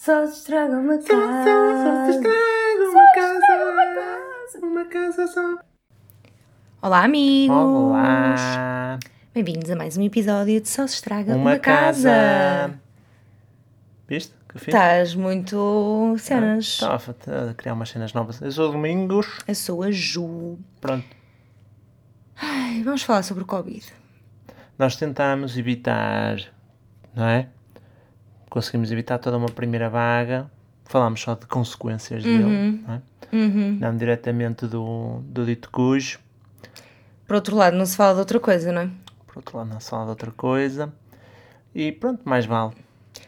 Só se estraga uma casa. Só se estraga uma casa. Uma casa só. Olá, amigos! Olá. Bem-vindos a mais um episódio de Só se estraga uma, Uma casa. casa. Viste? Que fiz? Estás muito cenas. Estava a criar umas cenas novas. Eu sou o Domingos. Eu sou a Ju. Pronto. Ai, vamos falar sobre o Covid. Nós tentámos evitar, não é? Conseguimos evitar toda uma primeira vaga. Falámos só de consequências dele, não é? Uhum. Não diretamente do, do dito cujo. Por outro lado, não se fala de outra coisa, não é? Por outro lado, não se fala de outra coisa. E pronto, mais vale.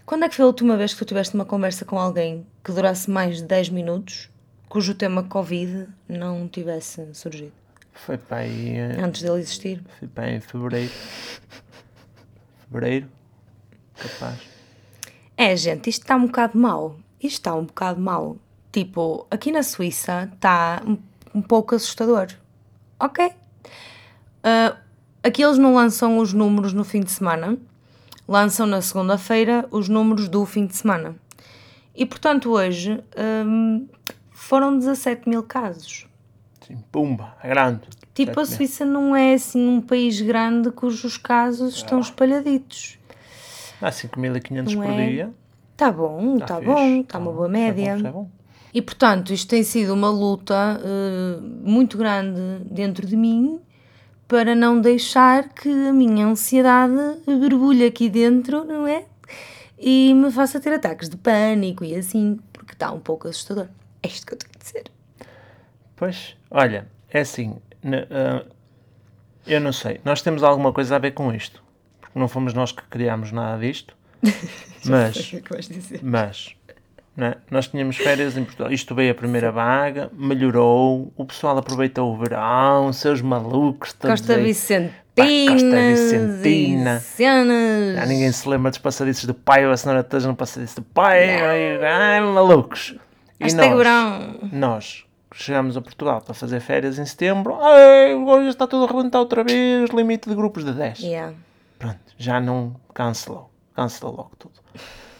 Quando é que foi a última vez que tu tiveste uma conversa com alguém que durasse mais de 10 minutos, cujo tema Covid não tivesse surgido? Foi para aí, eh, Antes dele existir? foi para aí em fevereiro. Fevereiro? Capaz. É, gente, isto está um bocado mau. Isto está um bocado mau. Tipo, aqui na Suíça está um, um pouco assustador. Ok. Ah, aqui eles não lançam os números no fim de semana. Lançam na segunda-feira os números do fim de semana. E, portanto, hoje hum, foram 17 mil casos. Sim, pumba, é grande. Tipo, a. Suíça não é assim um país grande cujos casos estão espalhaditos. Há 5.500 Não por é? dia. Tá bom, tá, fixe, bom, está uma bom, boa isso é bom, média. isso é bom. E portanto, isto tem sido uma luta eh, muito grande dentro de mim para não deixar que a minha ansiedade berbulhe aqui dentro, não é? E me faça ter ataques de pânico e assim, porque está um pouco assustador. É isto que eu tenho de dizer. Pois, olha, é assim, ah, eu não sei, nós temos alguma coisa a ver com isto, não fomos nós que criámos nada disto, mas, é mas, não é? nós tínhamos férias em Portugal, isto veio a primeira vaga, melhorou, o pessoal aproveitou o verão, seus malucos, Costa aí. Vicentina. Costa Vicentina. Cenas. Já ninguém se lembra dos passadiços do pai, ou a senhora esteja no passadiço do pai, ai, ai, malucos. E Hashtag nós, verão. nós chegámos a Portugal para fazer férias em setembro, ai, hoje está tudo a arrebentar outra vez, limite de grupos de 10. Yeah. Pronto, já não cancelou, cancelou logo tudo.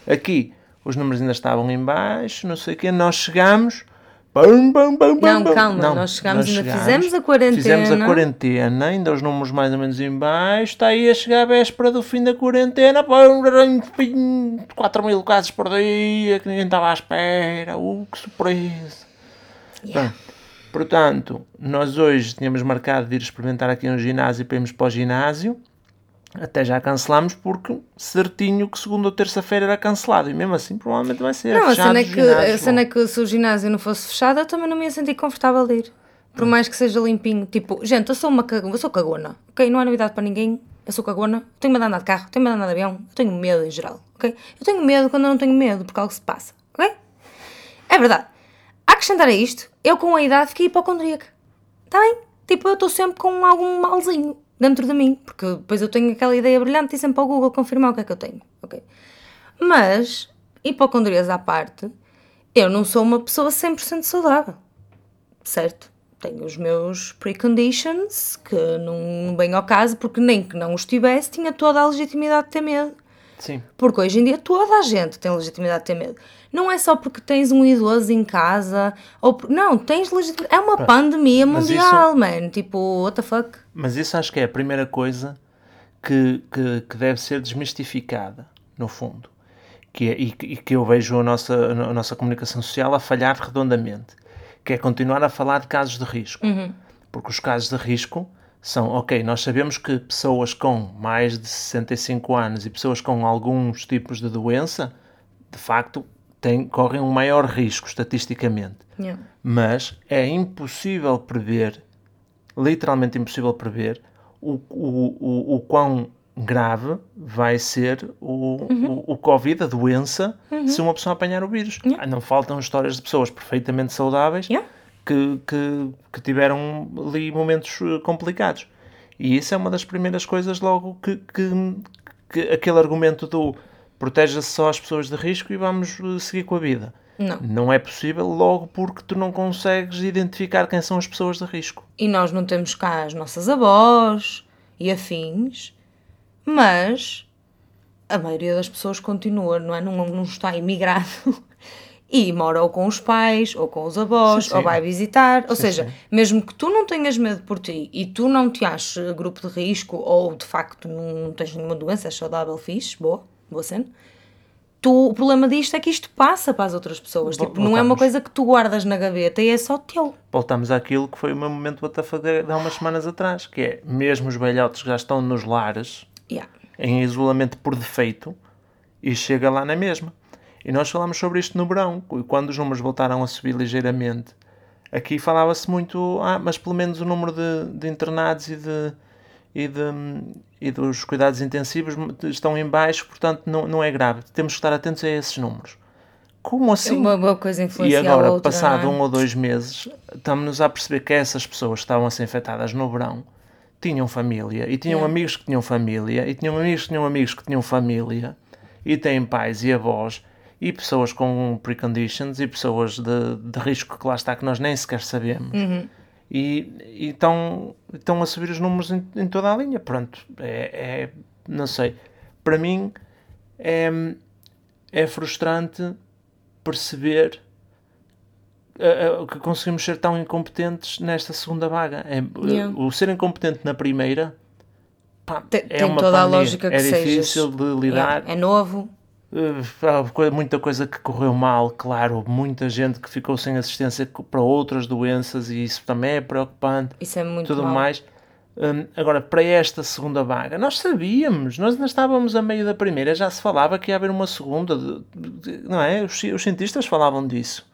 Aqui, os números ainda estavam em baixo, não sei o quê, nós chegamos... Pum, pum, pum, Não, calma, nós chegámos, ainda fizemos a quarentena. Fizemos a quarentena, ainda os números mais ou menos em baixo, está aí a chegar a véspera do fim da quarentena, pum, 4 mil casos por dia, que ninguém estava à espera, uh, que surpresa. Yeah. Pronto. Portanto, nós hoje tínhamos marcado de ir experimentar aqui um ginásio para irmos para o ginásio, até já cancelámos porque certinho que segunda ou terça-feira era cancelado, e mesmo assim provavelmente vai ser Não, a fechado cena, é que, a ginásios, cena é que se o ginásio não fosse fechado, eu também não me ia sentir confortável de ir. Por mais que seja limpinho. Tipo, gente, eu sou uma cagona, eu sou cagona, ok? Não há novidade para ninguém, eu sou cagona, tenho medo de andar de carro, tenho medo de andar de avião, eu tenho medo em geral, ok? Eu tenho medo quando eu não tenho medo, porque algo se passa, ok? É verdade. A acrescentar a isto, eu com a idade fiquei hipocondríaca. Está bem? Tipo, eu estou sempre com algum malzinho dentro de mim, porque depois eu tenho aquela ideia brilhante e sempre ao Google confirmar o que é que eu tenho, ok? Mas, hipocondrias à parte, eu não sou uma pessoa 100% saudável, certo? Tenho os meus preconditions, que não vêm ao caso, porque nem que não os tivesse, tinha toda a legitimidade de ter medo. Sim, Porque hoje em dia toda a gente tem legitimidade de ter medo. Não é só porque tens um idoso em casa, ou por... não, tens legitimidade. É uma pandemia mas mundial, man. Tipo, what the fuck? Mas isso acho que é a primeira coisa que, que, que deve ser desmistificada, no fundo. Que é, e, que- e que eu vejo a nossa, a nossa comunicação social a falhar redondamente. Que é continuar a falar de casos de risco. Porque os casos de risco são, ok, nós sabemos que pessoas com mais de 65 anos e pessoas com alguns tipos de doença, de facto, têm, correm um maior risco estatisticamente Yeah. mas é impossível prever, literalmente impossível prever, o, o, o, o quão grave vai ser o, o, o Covid, a doença, se uma pessoa apanhar o vírus. Ah, Não faltam histórias de pessoas perfeitamente saudáveis Yeah. que, que, que tiveram ali momentos eh, complicados. E isso é uma das primeiras coisas logo que, que, que aquele argumento do proteja-se só as pessoas de risco e vamos eh, seguir com a vida. Não. Não é possível logo porque tu não consegues identificar quem são as pessoas de risco. E nós não temos cá as nossas avós e afins, mas a maioria das pessoas continua, não é? Não, não está imigrado e mora ou com os pais, ou com os avós, Sim, sim. ou vai visitar. Ou Sim, seja, mesmo que tu não tenhas medo por ti e tu não te aches grupo de risco ou de facto não tens nenhuma doença, és saudável, fixe, boa, cena. Tu, o problema disto é que isto passa para as outras pessoas. Vol- Tipo, não é uma voltamos. coisa que tu guardas na gaveta e é só teu. Voltamos àquilo que foi o meu momento WTF de há umas semanas atrás, que é, mesmo os velhotes que já estão nos lares, Yeah. em isolamento por defeito, e chega lá na mesma. E nós falámos sobre isto no verão, quando os números voltaram a subir ligeiramente, aqui falava-se muito, ah, mas pelo menos o número de, de internados e, de, e, de, e dos cuidados intensivos estão em baixo, portanto não, não é grave. Temos que estar atentos a esses números. Como assim? Uma coisa E influencia agora, outra. passado é? um ou dois meses, estamos-nos a perceber que essas pessoas que estavam a ser infectadas no verão tinham família, e tinham Yeah. amigos que tinham família, e tinham amigos que tinham amigos que tinham família, e têm pais e avós, e pessoas com preconditions, e pessoas de, de risco que lá está, que nós nem sequer sabemos. Uhum. E, e estão, estão a subir os números em, em toda a linha. Pronto, é, é- não sei. Para mim é, é frustrante perceber que conseguimos ser tão incompetentes nesta segunda vaga. É, Yeah. O ser incompetente na primeira pá, Tem- é tem uma toda a pandemia. lógica que é sejas. difícil de lidar. Yeah, É novo. Coi- muita coisa que correu mal, claro, muita gente que ficou sem assistência para outras doenças e isso também é preocupante, Isso é muito tudo mau. mais. Um, agora, para esta segunda vaga, nós sabíamos, nós ainda estávamos a meio da primeira, já se falava que ia haver uma segunda, não é? Os, os cientistas falavam disso.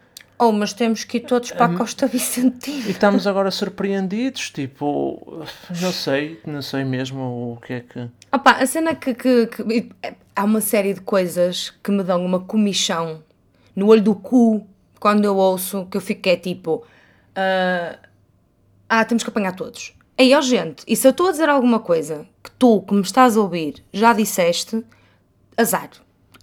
Oh, mas temos que ir todos Hum. para a Costa Vicentina. E estamos agora surpreendidos, tipo, não sei, não sei mesmo o que é que... Opa, a cena que, que, que- Há uma série de coisas que me dão uma comichão no olho do cu quando eu ouço que eu fico é tipo. ah, ah, temos que apanhar todos. Aí, ó gente, e se eu estou a dizer alguma coisa que tu, que me estás a ouvir, já disseste, azar.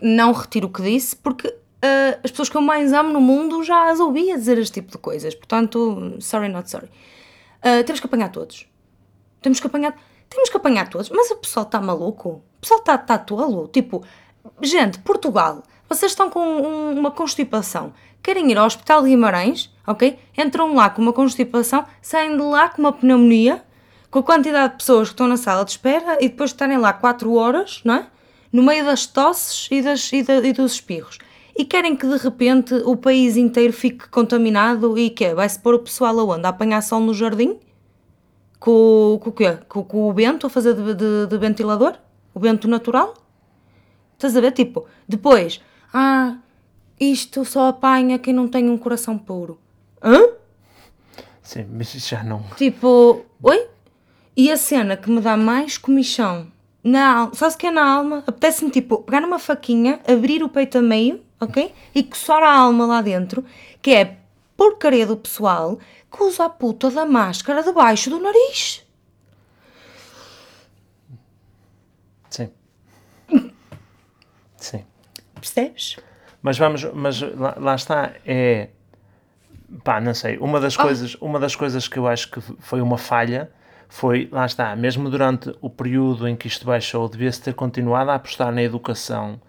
Não retiro o que disse, porque ah, as pessoas que eu mais amo no mundo já as ouvi a dizer este tipo de coisas. Portanto, sorry, not sorry. Ah, temos que apanhar todos. Temos que apanhar. Temos que apanhar todos. Mas o pessoal está maluco? Pessoal está tá tolo? Tipo, gente, Portugal, vocês estão com um- uma constipação. Querem ir ao Hospital de Guimarães, ok? Entram lá com uma constipação, saem de lá com uma pneumonia, com a quantidade de pessoas que estão na sala de espera e depois de estarem lá 4 horas, não é? No meio das tosses e, das, e, da- e dos espirros. E querem que de repente o país inteiro fique contaminado e que Vai-se pôr o pessoal aonde? A apanhar sol no jardim? Com, com o quê? Com, com o vento a fazer de, de- de ventilador? O vento natural? Estás a ver? Tipo, depois, ah, isto só apanha quem não tem um coração puro. Hã? Sim, mas isso já não... Tipo, oi? E a cena que me dá mais comichão na alma, sabe o que é na alma? Apetece-me tipo pegar numa faquinha, abrir o peito a meio, ok? E coçar a alma lá dentro, que é porcaria do pessoal que usa a puta da máscara debaixo do nariz. Sim. Sim. Percebes? Mas vamos, mas lá, lá está, é pá, não sei, uma das coisas, uma das coisas que eu acho que foi uma falha foi, lá está, mesmo durante o período em que isto baixou, devia-se ter continuado a apostar na educação,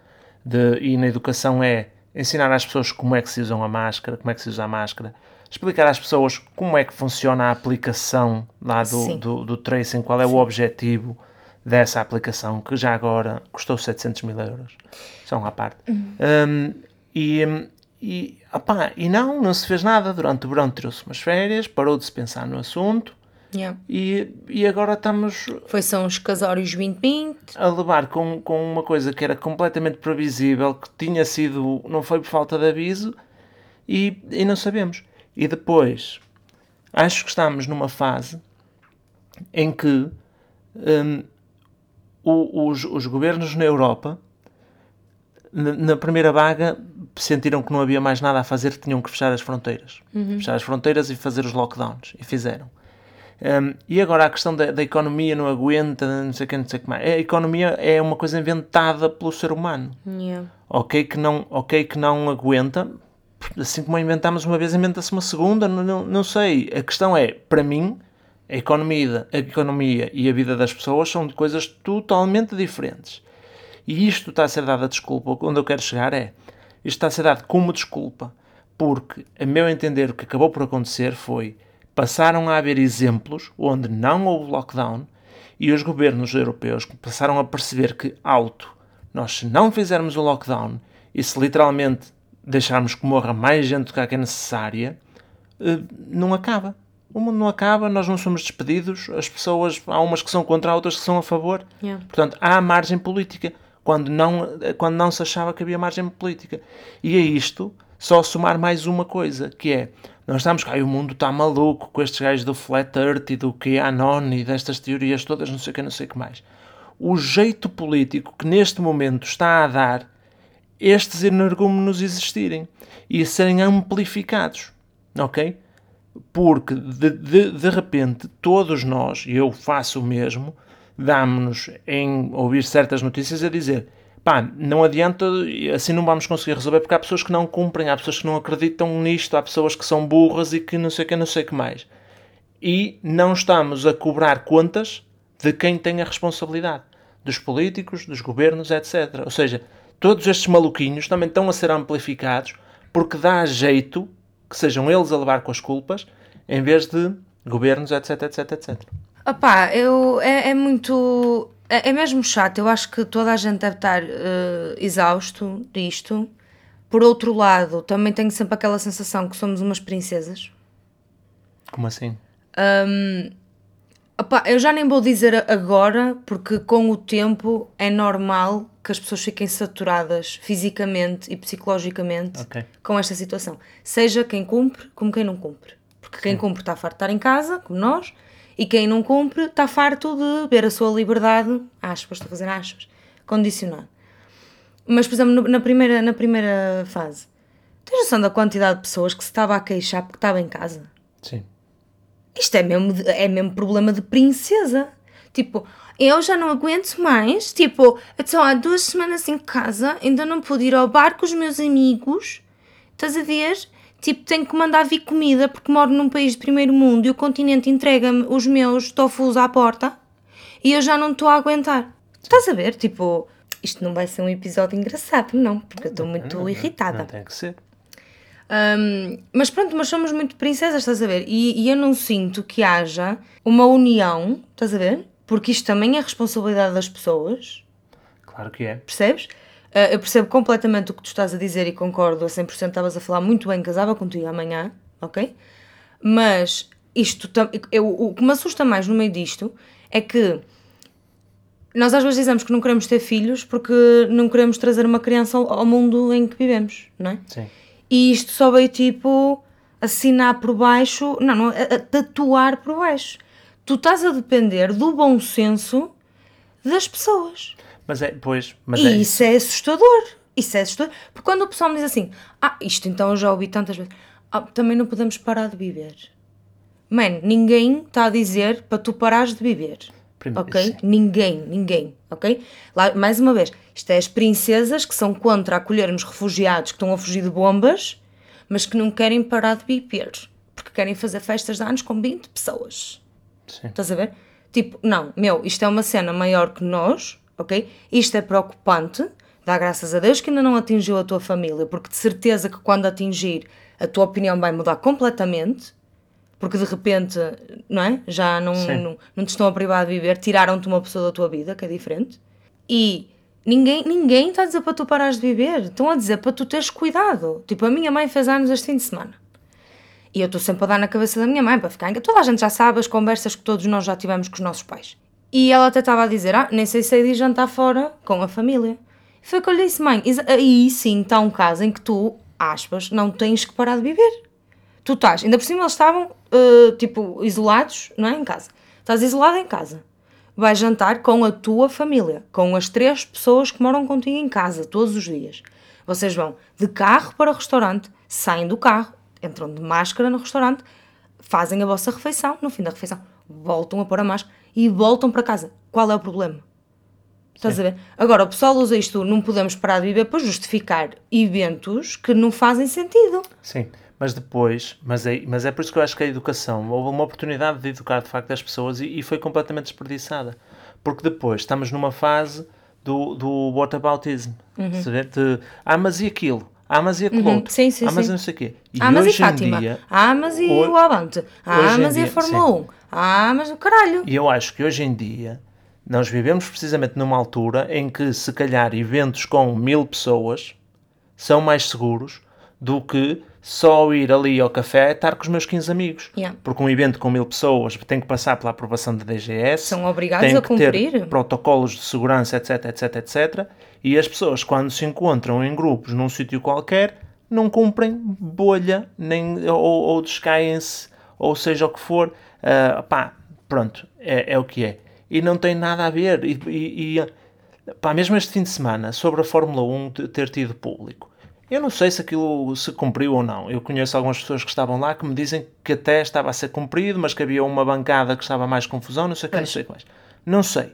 de, e na educação é ensinar às pessoas como é que se usam a máscara, como é que se usa a máscara, explicar às pessoas como é que funciona a aplicação lá do, Sim. do, do tracing, qual é o objetivo dessa aplicação, que já agora custou 700 mil euros, são à parte. Um, e, e, opá, e não, não se fez nada durante o verão, tirou-se umas férias, parou de se pensar no assunto Yeah. e, e agora estamos Foi só uns casórios 2020. a levar com, com uma coisa que era completamente previsível, que tinha sido, não foi por falta de aviso e, e não sabemos. E depois, acho que estamos numa fase em que hum, o- os, os governos na Europa, na, primeira vaga, sentiram que não havia mais nada a fazer, que tinham que fechar as fronteiras. Fechar as fronteiras e fazer os lockdowns. E fizeram. Um, e agora a questão da, da economia não aguenta, não sei o que, não sei o que mais. A economia é uma coisa inventada pelo ser humano. Yeah. Ok que não, ok que não aguenta, assim como a inventámos uma vez, inventa-se uma segunda, não, não, não sei. A questão é, para mim, a economia, a economia e a vida das pessoas são coisas totalmente diferentes. E isto está a ser dado a desculpa. Onde eu quero chegar é, isto está a ser dado como desculpa, porque, a meu entender, o que acabou por acontecer foi, passaram a haver exemplos onde não houve lockdown e os governos europeus passaram a perceber que, alto, nós se não fizermos o lockdown e se literalmente deixarmos que morra mais gente do que é necessária, eh, não acaba. O mundo não acaba, nós não somos despedidos, as pessoas, há umas que são contra, outras que são a favor. Yeah. Portanto, há margem política, quando não, quando não se achava que havia margem política. E a isto, só somar mais uma coisa, que é, nós estamos cá, o mundo está maluco com estes gajos do Flat Earth e do QAnon e destas teorias todas, não sei o que, não sei o que mais. O jeito político que neste momento está a dar estes energúmenos existirem e serem amplificados, ok? Porque de, de, de repente todos nós, e eu faço o mesmo, damos-nos em ouvir certas notícias a dizer pá, não adianta, assim não vamos conseguir resolver porque há pessoas que não cumprem, há pessoas que não acreditam nisto, há pessoas que são burras e que não sei o que, não sei o que mais. E não estamos a cobrar contas de quem tem a responsabilidade, dos políticos, dos governos, etc. Ou seja, todos estes maluquinhos também estão a ser amplificados porque dá jeito que sejam eles a levar com as culpas em vez de governos, etc, etc, etc. Opá, eu, é, é muito. É, é, mesmo chato. Eu acho que toda a gente deve estar uh, exausto disto. Por outro lado, também tenho sempre aquela sensação que somos umas princesas. Como assim? Um, opá, eu já nem vou dizer agora, porque com o tempo é normal que as pessoas fiquem saturadas fisicamente e psicologicamente okay. com esta situação. Seja quem cumpre, como quem não cumpre. Porque quem Sim. cumpre está farto de estar em casa, como nós, e quem não cumpre está farto de ver a sua liberdade, aspas, estou a fazer aspas, condicionada. Mas, por exemplo, na primeira, na primeira fase, tens noção da quantidade de pessoas que se estava a queixar porque estava em casa? Sim. Isto é mesmo, é mesmo problema de princesa. Tipo, eu já não aguento mais. Tipo, estou há duas semanas em casa, ainda não pude ir ao bar com os meus amigos. Estás a ver? Tipo, tenho que mandar vir comida porque moro num país de primeiro mundo e o continente entrega-me os meus tofus à porta e eu já não estou a aguentar. Estás a ver? Tipo, isto não vai ser um episódio engraçado, não, porque eu estou muito não, não, irritada. Não tem que ser. Um, mas pronto, mas somos muito princesas, estás a ver? E, e eu não sinto que haja uma união, estás a ver? Porque isto também é responsabilidade das pessoas. Claro que é. Percebes? Uh, eu percebo completamente o que tu estás a dizer e concordo a 100%. Estavas a falar muito bem, casava contigo amanhã, ok? Mas isto, eu, o que me assusta mais no meio disto é que nós às vezes dizemos que não queremos ter filhos porque não queremos trazer uma criança ao, ao mundo em que vivemos, não é? Sim. E isto só veio tipo assinar por baixo, não, não, a, a tatuar por baixo. Tu estás a depender do bom senso das pessoas. Mas é, pois, mas e é isso é assustador. Isso é assustador. Porque quando o pessoal me diz assim, ah, isto então eu já ouvi tantas vezes, ah, também não podemos parar de viver. Man, ninguém está a dizer para tu parares de viver. Primeiro, ok? Sim. Ninguém, ninguém, ok? Lá, mais uma vez, isto é as princesas que são contra acolhermos refugiados que estão a fugir de bombas, mas que não querem parar de viver. Porque querem fazer festas de anos com 20 pessoas. Sim. Estás a ver? Tipo, não, meu, isto é uma cena maior que nós, ok? Isto é preocupante, dá graças a Deus que ainda não atingiu a tua família, porque de certeza que quando atingir, a tua opinião vai mudar completamente, porque de repente, não é? Já não, não, não, te estão a privar de viver, tiraram-te uma pessoa da tua vida, que é diferente, e ninguém, ninguém está a dizer para tu parares de viver, estão a dizer para tu teres cuidado. Tipo, a minha mãe fez anos este fim de semana. E eu estou sempre a dar na cabeça da minha mãe para ficar Toda a gente já sabe as conversas que todos nós já tivemos com os nossos pais. E ela até estava a dizer: Ah, nem sei se é de jantar fora com a família. Foi que eu lhe disse: Mãe, aí sim está um caso em que tu, aspas, não tens que parar de viver. Tu estás, ainda por cima eles estavam, uh, tipo, isolados, não é? Em casa. Estás isolado em casa. Vais jantar com a tua família, com as três pessoas que moram contigo em casa, todos os dias. Vocês vão de carro para o restaurante, saem do carro, entram de máscara no restaurante, fazem a vossa refeição, no fim da refeição voltam a pôr a máscara e voltam para casa. Qual é o problema? Estás Sim. a ver? Agora, o pessoal usa isto, não podemos parar de viver para justificar eventos que não fazem sentido. Sim, mas depois, mas é, mas é por isso que eu acho que a educação, houve uma oportunidade de educar de facto as pessoas e, e foi completamente desperdiçada. Porque depois estamos numa fase do, do whataboutism. Saber? De, ah, mas e aquilo? Ah, mas e aquilo outro? Uhum. Sim, sim, ah, mas sim. não sei o quê. E mas e hoje em Fátima? dia- Ah, mas e o Avante? Ah, hoje em mas e a Fórmula sim. 1? Ah, mas o caralho. E eu acho que hoje em dia nós vivemos precisamente numa altura em que, se calhar, eventos com mil pessoas são mais seguros do que só ir ali ao café e estar com os meus 15 amigos. Yeah. Porque um evento com mil pessoas tem que passar pela aprovação da DGS. São obrigados a cumprir. protocolos de segurança, etc, etc, etc. E as pessoas, quando se encontram em grupos num sítio qualquer, não cumprem bolha, nem, ou, ou descaem-se, ou seja o que for. Ah, pá, pronto, é, é o que é. E não tem nada a ver. E, e, e, pá, mesmo este fim de semana, sobre a Fórmula 1 te- ter tido público, eu não sei se aquilo se cumpriu ou não. Eu conheço algumas pessoas que estavam lá que me dizem que até estava a ser cumprido, mas que havia uma bancada que estava mais confusão, não sei o que, não sei mais. Não sei.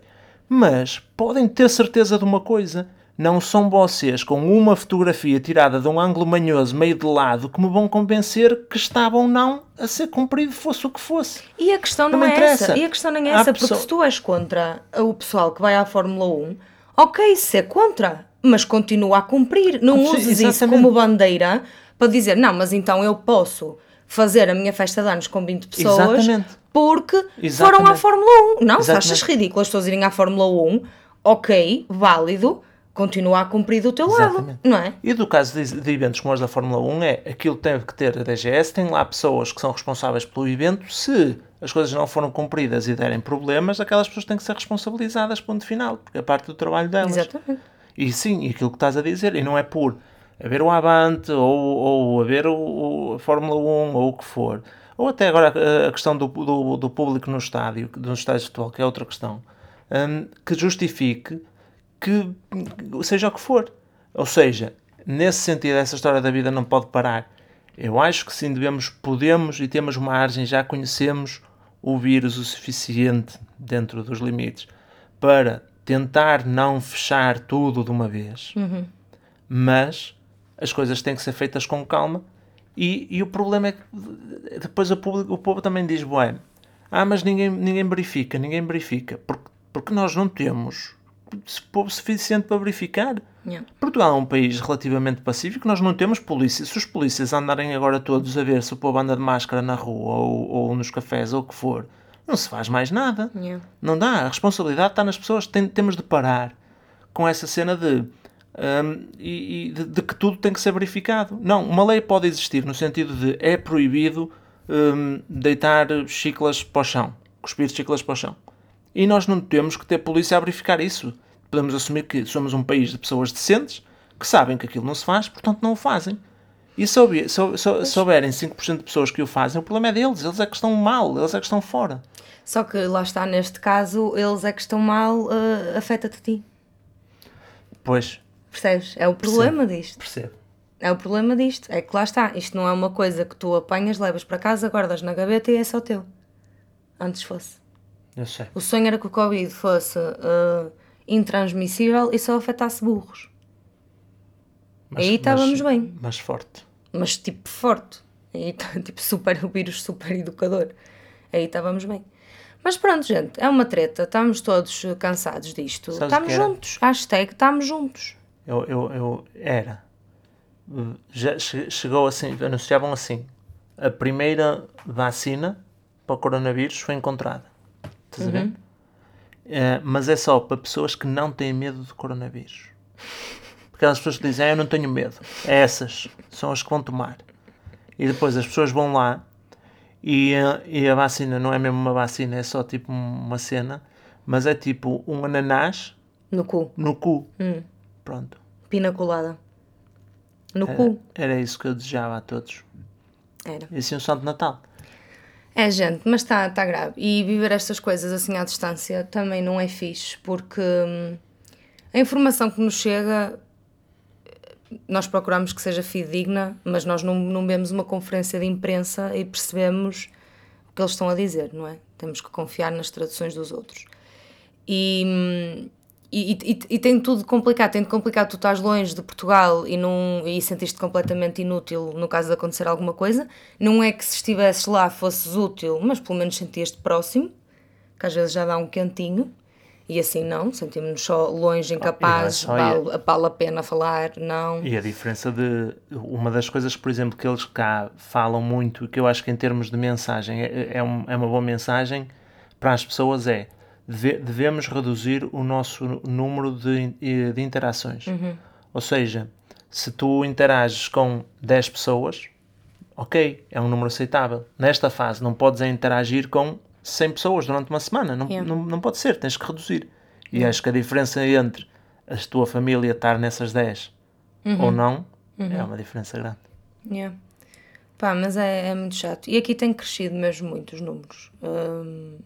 Mas podem ter certeza de uma coisa. Não são vocês com uma fotografia tirada de um ângulo manhoso meio de lado que me vão convencer que estava ou não a ser cumprido, fosse o que fosse. E a questão não, Não é interessa. essa. E a questão nem é Há essa, porque pessoa- se tu és contra o pessoal que vai à Fórmula 1, ok, se é contra, mas continua a cumprir. Não Sim, uses isso exatamente. como bandeira para dizer, não, mas então eu posso fazer a minha festa de anos com 20 pessoas Exatamente. Porque foram Exatamente. à Fórmula 1. Não, se achas ridículo as pessoas irem à Fórmula 1, ok, válido, continua a cumprir do teu lado, Exatamente. não é? E do caso de, de eventos como os da Fórmula 1 é aquilo que teve que ter a DGS, tem lá pessoas que são responsáveis pelo evento, se as coisas não foram cumpridas e derem problemas, aquelas pessoas têm que ser responsabilizadas, ponto final, porque é parte do trabalho delas. Exatamente. E sim, e aquilo que estás a dizer, e não é por haver o Avante ou, ou haver o, o- a Fórmula 1 ou o que for, ou até agora a, a questão do, do, do público no estádio, nos estádios de futebol, que é outra questão, hum, que justifique que seja o que for. Ou seja, nesse sentido, essa história da vida não pode parar. Eu acho que sim, devemos, podemos e temos margem, já conhecemos o vírus o suficiente dentro dos limites para tentar não fechar tudo de uma vez. Mas as coisas têm que ser feitas com calma. E, e o problema é que depois o, público, o povo também diz: Bué, ah, mas ninguém, ninguém verifica, ninguém verifica. Porque, porque nós não temos povo suficiente para verificar. Yeah. Portugal é um país relativamente pacífico, nós não temos polícia. Se os polícias andarem agora todos a ver se o povo anda de máscara na rua ou, ou nos cafés ou o que for, não se faz mais nada. Yeah. Não dá. A responsabilidade está nas pessoas. Tem- temos de parar com essa cena de, hum, e, e de, de que tudo tem que ser verificado. Não, uma lei pode existir no sentido de é proibido hum, deitar chiclas para o chão, cuspir chiclas para o chão. E nós não temos que ter polícia a verificar isso. Podemos assumir que somos um país de pessoas decentes que sabem que aquilo não se faz, portanto não o fazem. E se, houver- se, hou- se, hou- se houverem 5% de pessoas que o fazem, o problema é deles. Eles é que estão mal, eles é que estão fora. Só que lá está, neste caso, eles é que estão mal, eh, afeta-te a ti. Pois, Percebes? É o problema disto. percebo. É o problema disto. É que lá está. Isto não é uma coisa que tu apanhas, levas para casa, guardas na gaveta e é só teu. Antes fosse. Eu sei. O sonho era que o Covid fosse eh, intransmissível e só afetasse burros. Mas- Aí estávamos mas- bem. Mas forte. Mas tipo forte. Aí tá, tipo super, o vírus super educador. Aí estávamos bem. Mas pronto, gente, é uma treta. Estamos todos cansados disto. Sabes estamos era? juntos. Hashtag estamos juntos. Eu, eu, eu era. Já che- chegou assim, anunciavam assim: a primeira vacina para o coronavírus foi encontrada. Estás a ver? Eh, mas é só para pessoas que não têm medo do coronavírus. Porque aquelas pessoas que dizem, ah, eu não tenho medo. É essas são as que vão tomar. E depois as pessoas vão lá e, eh, e a vacina não é mesmo uma vacina, é só tipo uma cena, mas é tipo um ananás No cu. no cu. Hum. Pronto. Pina colada. No Era, cu. era isso que eu desejava a todos. Era. E assim um Santo Natal. É, gente, mas está tá grave. E viver estas coisas assim à distância também não é fixe, porque hum, a informação que nos chega, nós procuramos que seja fidedigna, mas nós não, não vemos uma conferência de imprensa e percebemos o que eles estão a dizer, não é? Temos que confiar nas traduções dos outros. E, hum, e, e, e tem tudo complicado, tem de complicado, tu estás longe de Portugal e, não, e sentiste completamente inútil no caso de acontecer alguma coisa. Não é que se estivesses lá fosses útil, mas pelo menos sentias-te próximo, que às vezes já dá um quentinho. E assim não, sentimos-nos só longe, não é incapazes, só vale, vale a pena falar, não. E a diferença de. Uma das coisas, por exemplo, que eles cá falam muito, que eu acho que em termos de mensagem é, é, um- é uma boa mensagem para as pessoas, é devemos reduzir o nosso número de, in- de interações. Ou seja, se tu interages com 10 pessoas, ok, é um número aceitável. Nesta fase, não podes é interagir com 100 pessoas durante uma semana. Não, Yeah. não, não pode ser, tens que reduzir. E acho que a diferença entre a tua família estar nessas 10 ou não é uma diferença grande. Yeah. Pá, mas é, é muito chato. E aqui tem crescido mesmo muito os números. Hum,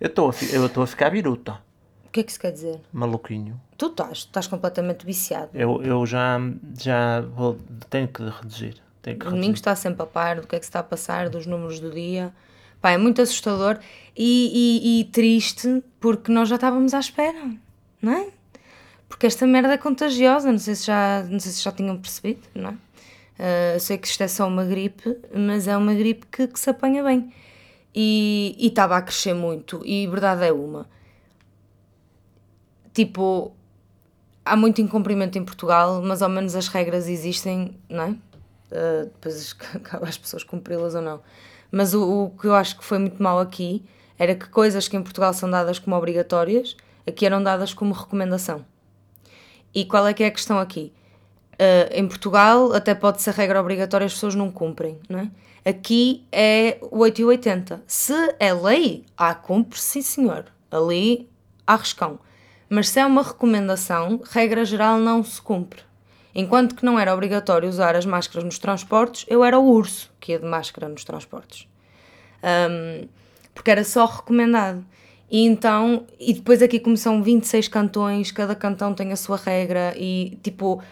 Eu estou a, eu estou a ficar biruta, o que é que isso quer dizer? maluquinho. Tu estás, estás completamente viciado. Eu, eu já, já vou, tenho que reduzir. Tenho que O domingo reduzir. está sempre a par do que é que se está a passar, dos números do dia. Pá, é muito assustador e, e- e triste porque nós já estávamos à espera, não é? Porque esta merda é contagiosa, não sei se já, não sei se já tinham percebido, não é? Eu sei que isto é só uma gripe, mas é uma gripe que, que se apanha bem. E estava a crescer muito, e verdade é uma. Tipo, há muito incumprimento em Portugal, mas ao menos as regras existem, não é? Uh, depois acaba as pessoas cumpri-las ou não. Mas o, o que eu acho que foi muito mal aqui era que coisas que em Portugal são dadas como obrigatórias, aqui eram dadas como recomendação. E qual é que é a questão aqui? Uh, em Portugal até pode ser regra obrigatória, as pessoas não cumprem, não é? Aqui é o 8 e 80. Se é lei, há cumpre, sim senhor. Ali há riscão. Mas se é uma recomendação, regra geral não se cumpre. Enquanto que não era obrigatório usar as máscaras nos transportes, eu era o urso que ia de máscara nos transportes. Um, porque era só recomendado. E então, e depois aqui como são 26 cantões, cada cantão tem a sua regra e tipo,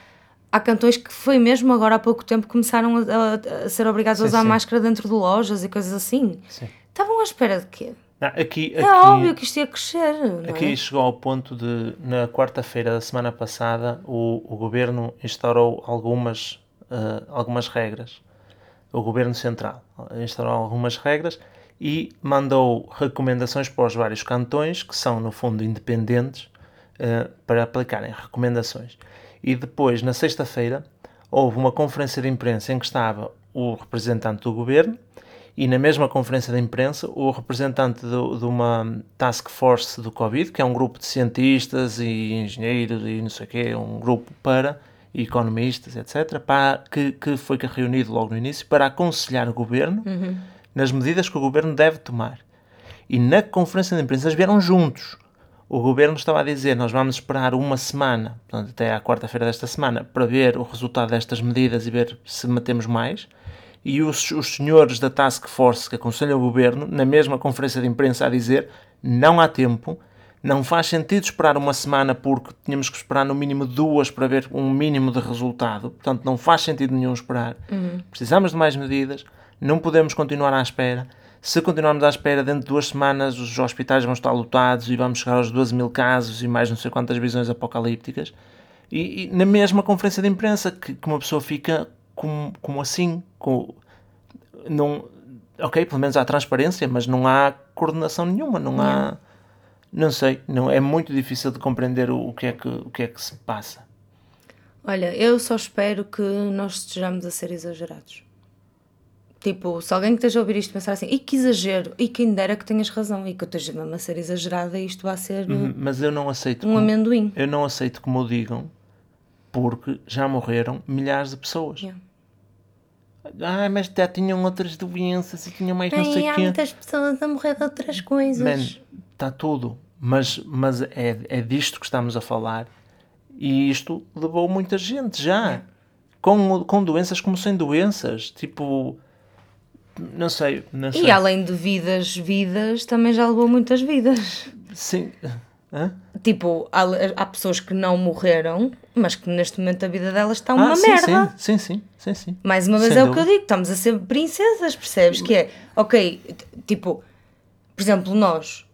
há cantões que foi mesmo agora há pouco tempo que começaram a, a- a ser obrigados a Sim, usar sim. máscara dentro de lojas e coisas assim. Sim. Estavam à espera de quê? Não, aqui, É aqui, óbvio que isto ia crescer. não Aqui é? chegou ao ponto de, na quarta-feira da semana passada, o, o governo instaurou algumas, eh, algumas regras. O governo central instaurou algumas regras e mandou recomendações para os vários cantões, que são, no fundo, independentes, eh, para aplicarem recomendações. E depois, na sexta-feira, houve uma conferência de imprensa em que estava o representante do governo e na mesma conferência de imprensa o representante do- de uma task force do Covid, que é um grupo de cientistas e engenheiros e não sei o quê, um grupo para economistas, etc., para, que, que foi reunido logo no início para aconselhar o governo nas medidas que o governo deve tomar. E na conferência de imprensa eles vieram juntos. O governo estava a dizer: Nós vamos esperar uma semana, portanto, até à quarta-feira desta semana, para ver o resultado destas medidas e ver se metemos mais. E os, os senhores da Task Force que aconselham o governo, na mesma conferência de imprensa, a dizer: Não há tempo, não faz sentido esperar uma semana porque tínhamos que esperar no mínimo duas para ver um mínimo de resultado. Portanto, não faz sentido nenhum esperar. Precisamos de mais medidas, não podemos continuar à espera. Se continuarmos à espera, dentro de duas semanas os hospitais vão estar lotados e vamos chegar aos 12 mil casos e mais não sei quantas visões apocalípticas. E, e na mesma conferência de imprensa, que, que uma pessoa fica como, como assim, com, não, ok, pelo menos há transparência, mas não há coordenação nenhuma, não há, não sei, não é muito difícil de compreender o, o que é que o que é que se passa. Olha, eu só espero que nós estejamos a ser exagerados. Tipo, se alguém que esteja a ouvir isto pensar assim, e que exagero, e quem dera que tenhas razão, e que eu esteja mesmo a ser exagerada e isto vai ser Mas eu não aceito um como- amendoim. eu não aceito como o digam, porque já morreram milhares de pessoas. Yeah. Ah, mas já tinham outras doenças e tinham mais não sei Ai, o há quê. muitas pessoas a morrer de outras coisas. Está tudo. Mas, mas é, é disto que estamos a falar. E isto levou muita gente já. Com, com doenças como sem doenças. Tipo. Não sei. Não sei. E além de vidas, vidas, também já levou muitas vidas. Sim. Hã? Tipo, há, há pessoas que não morreram, mas que neste momento a vida delas está uma ah, sim, merda. sim, sim, sim, sim, sim. Mais uma vez Sem é o que eu dúvida. digo, estamos a ser princesas, percebes? Que é, ok, tipo, por exemplo, nós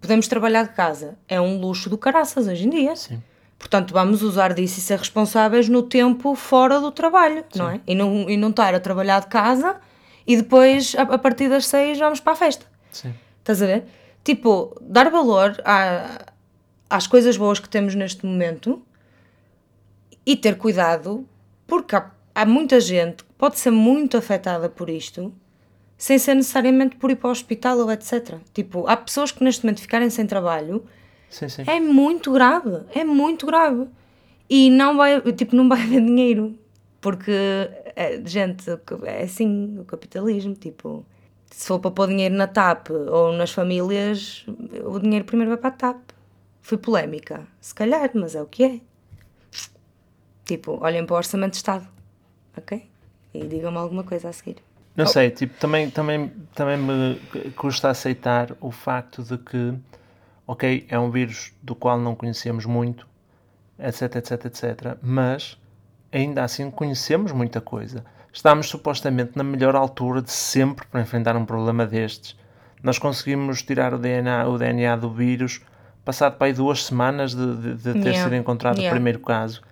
podemos trabalhar de casa, é um luxo do caraças hoje em dia. Sim. Portanto, vamos usar disso e ser responsáveis no tempo fora do trabalho, não é? E não, e não estar a trabalhar de casa e depois, a, a partir das seis, vamos para a festa. Sim. Estás a ver? Tipo, dar valor à, às coisas boas que temos neste momento e ter cuidado, porque há, há muita gente que pode ser muito afetada por isto sem ser necessariamente por ir para o hospital ou etc. Tipo, há pessoas que neste momento ficarem sem trabalho Sim, sim. é muito grave, é muito grave. E não vai, tipo, não vai haver dinheiro. Porque, gente, é assim o capitalismo, tipo, se for para pôr dinheiro na TAP ou nas famílias, o dinheiro primeiro vai para a TAP. Foi polémica, se calhar, mas é o que é. Tipo, olhem para o Orçamento de Estado, ok? E digam-me alguma coisa a seguir. Não sei, tipo, também, também, também me custa aceitar o facto de que, ok, é um vírus do qual não conhecemos muito, etc, etc, etc, mas ainda assim conhecemos muita coisa. Estamos supostamente na melhor altura de sempre para enfrentar um problema destes. Nós conseguimos tirar o DNA, o DNA do vírus passado para aí duas semanas de, de, de ter Yeah. sido encontrado Yeah. o primeiro caso.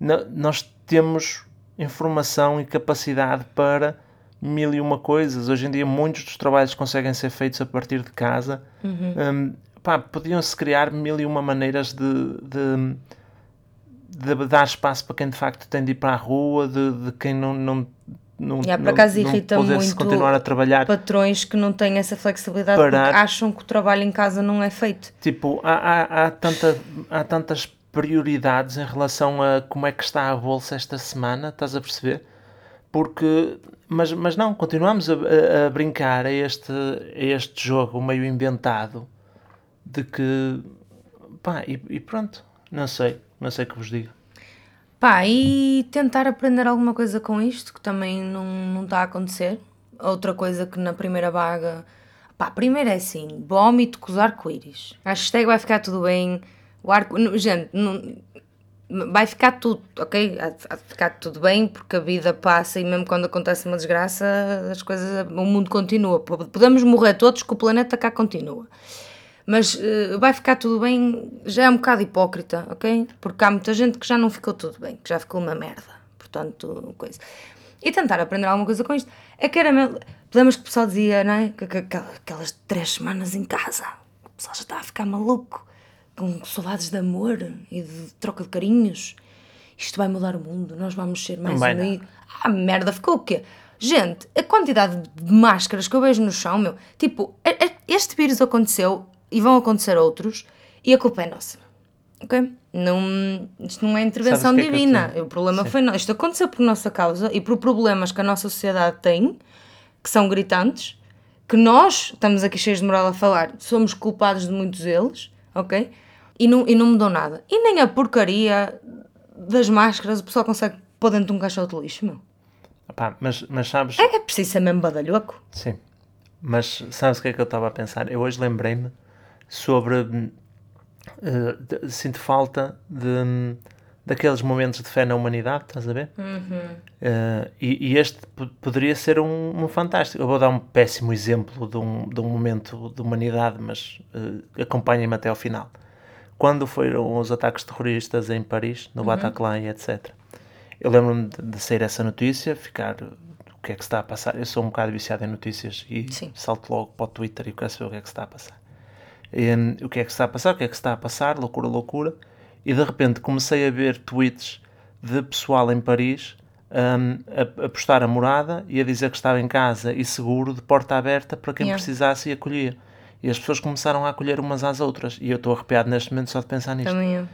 No- nós temos informação e capacidade para mil e uma coisas. Hoje em dia, muitos dos trabalhos conseguem ser feitos a partir de casa. Hum, pá, Podiam-se criar mil e uma maneiras de, de, de dar espaço para quem de facto tem de ir para a rua, de, de quem não. não não, Yeah, por não- acaso não irrita pudesse muito continuar a trabalhar. Patrões que não têm essa flexibilidade Parar. porque acham que o trabalho em casa não é feito. Tipo, há, há, há, tanta, há tantas prioridades em relação a como é que está a bolsa esta semana, estás a perceber? Porque, mas, mas não, continuamos a, a- a brincar a este, a este jogo meio inventado de que, pá, e, e pronto, não sei, não sei o que vos digo. Pá, e tentar aprender alguma coisa com isto, que também não, não está a acontecer. Outra coisa que na primeira vaga. Pá, primeiro é assim: vómito com os arco-íris. Hashtag vai ficar tudo bem. O arco. Gente, não, vai ficar tudo, ok? De ficar tudo bem, porque a vida passa e mesmo quando acontece uma desgraça, as coisas. O mundo continua. Podemos morrer todos, que o planeta cá continua. Mas eh, vai ficar tudo bem, já é um bocado hipócrita, ok? Porque há muita gente que já não ficou tudo bem, que já ficou uma merda. Portanto, coisa. E tentar aprender alguma coisa com isto. É que era mesmo. Podemos que o pessoal dizia, não é? Que, que- que- aquelas três semanas em casa, o pessoal já está a ficar maluco, com saudades de amor e de troca de carinhos. Isto vai mudar o mundo, nós vamos ser mais unidos. Ah, merda, ficou o quê? Gente, a quantidade de máscaras que eu vejo no chão, meu, tipo, a- a- este vírus aconteceu e vão acontecer outros e a culpa é nossa. Ok? Não, isto não é intervenção Sabes é divina. te- O problema foi nós. Isto aconteceu por nossa causa e por problemas que a nossa sociedade tem, que são gritantes, que nós, estamos aqui cheios de moral a falar, somos culpados de muitos deles, ok? E não, e não mudou nada. E nem a porcaria das máscaras o pessoal consegue pôr dentro de um caixote de lixo, meu. Epá, mas, mas sabes, É, é preciso ser mesmo badalhoco. Sim, mas sabes o que é que eu estava a pensar? Eu hoje lembrei-me sobre. de- sinto falta de, hum, daqueles momentos de fé na humanidade, estás a ver? Eh, e, e este po- poderia ser um, um fantástico. Eu vou dar um péssimo exemplo de um, de um momento de humanidade, mas eh, acompanhem-me até ao final. Quando foram os ataques terroristas em Paris, no Bataclan e etc. Eu lembro-me de, de sair essa notícia, ficar o que é que se está a passar. Eu sou um bocado viciado em notícias e Sim. salto logo para o Twitter e quero saber o que é que se está a passar. Hum, o que é que se está a passar? O que é que se está a passar? Loucura, loucura. E de repente comecei a ver tweets de pessoal em Paris hum, a, a postar a morada e a dizer que estava em casa e seguro, de porta aberta para quem Yeah. precisasse e acolhia. E as pessoas começaram a acolher umas às outras. E eu estou arrepiado neste momento só de pensar nisto. Também eu.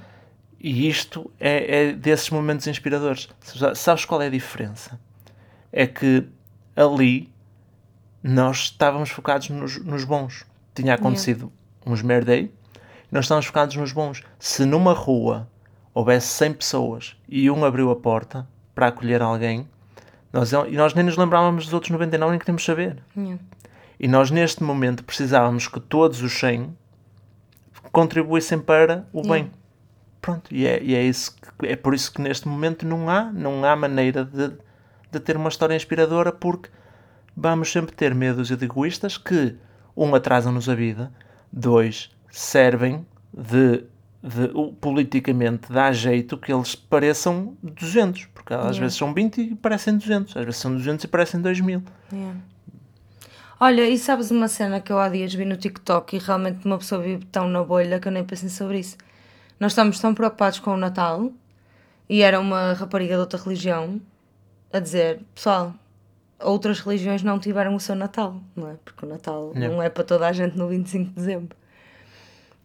E isto é, é desses momentos inspiradores. Sabes qual é a diferença? É que ali nós estávamos focados nos, nos bons. Tinha acontecido uns merdei e nós estávamos focados nos bons. Se numa rua houvesse 100 pessoas e um abriu a porta para acolher alguém, nós, e nós nem nos lembrávamos dos outros 99, nem queríamos saber. Yeah. E nós, neste momento, precisávamos que todos os 100 contribuíssem para o bem. Pronto, e é, e é, isso que- é por isso que neste momento não há, não há maneira de, de ter uma história inspiradora, porque vamos sempre ter medos de egoístas que, um, atrasam-nos a vida, dois, servem de, de politicamente dá jeito que eles pareçam 200, porque às Yeah. vezes são 20 e parecem 200, às vezes são 200 e parecem 2000. Yeah. Olha, e sabes uma cena que eu há dias vi no TikTok e realmente uma pessoa vive tão na bolha que eu nem pensei sobre isso. Nós estamos tão preocupados com o Natal e era uma rapariga de outra religião a dizer: Pessoal, outras religiões não tiveram o seu Natal, não é? Porque o Natal Yeah. não é para toda a gente no 25 de dezembro.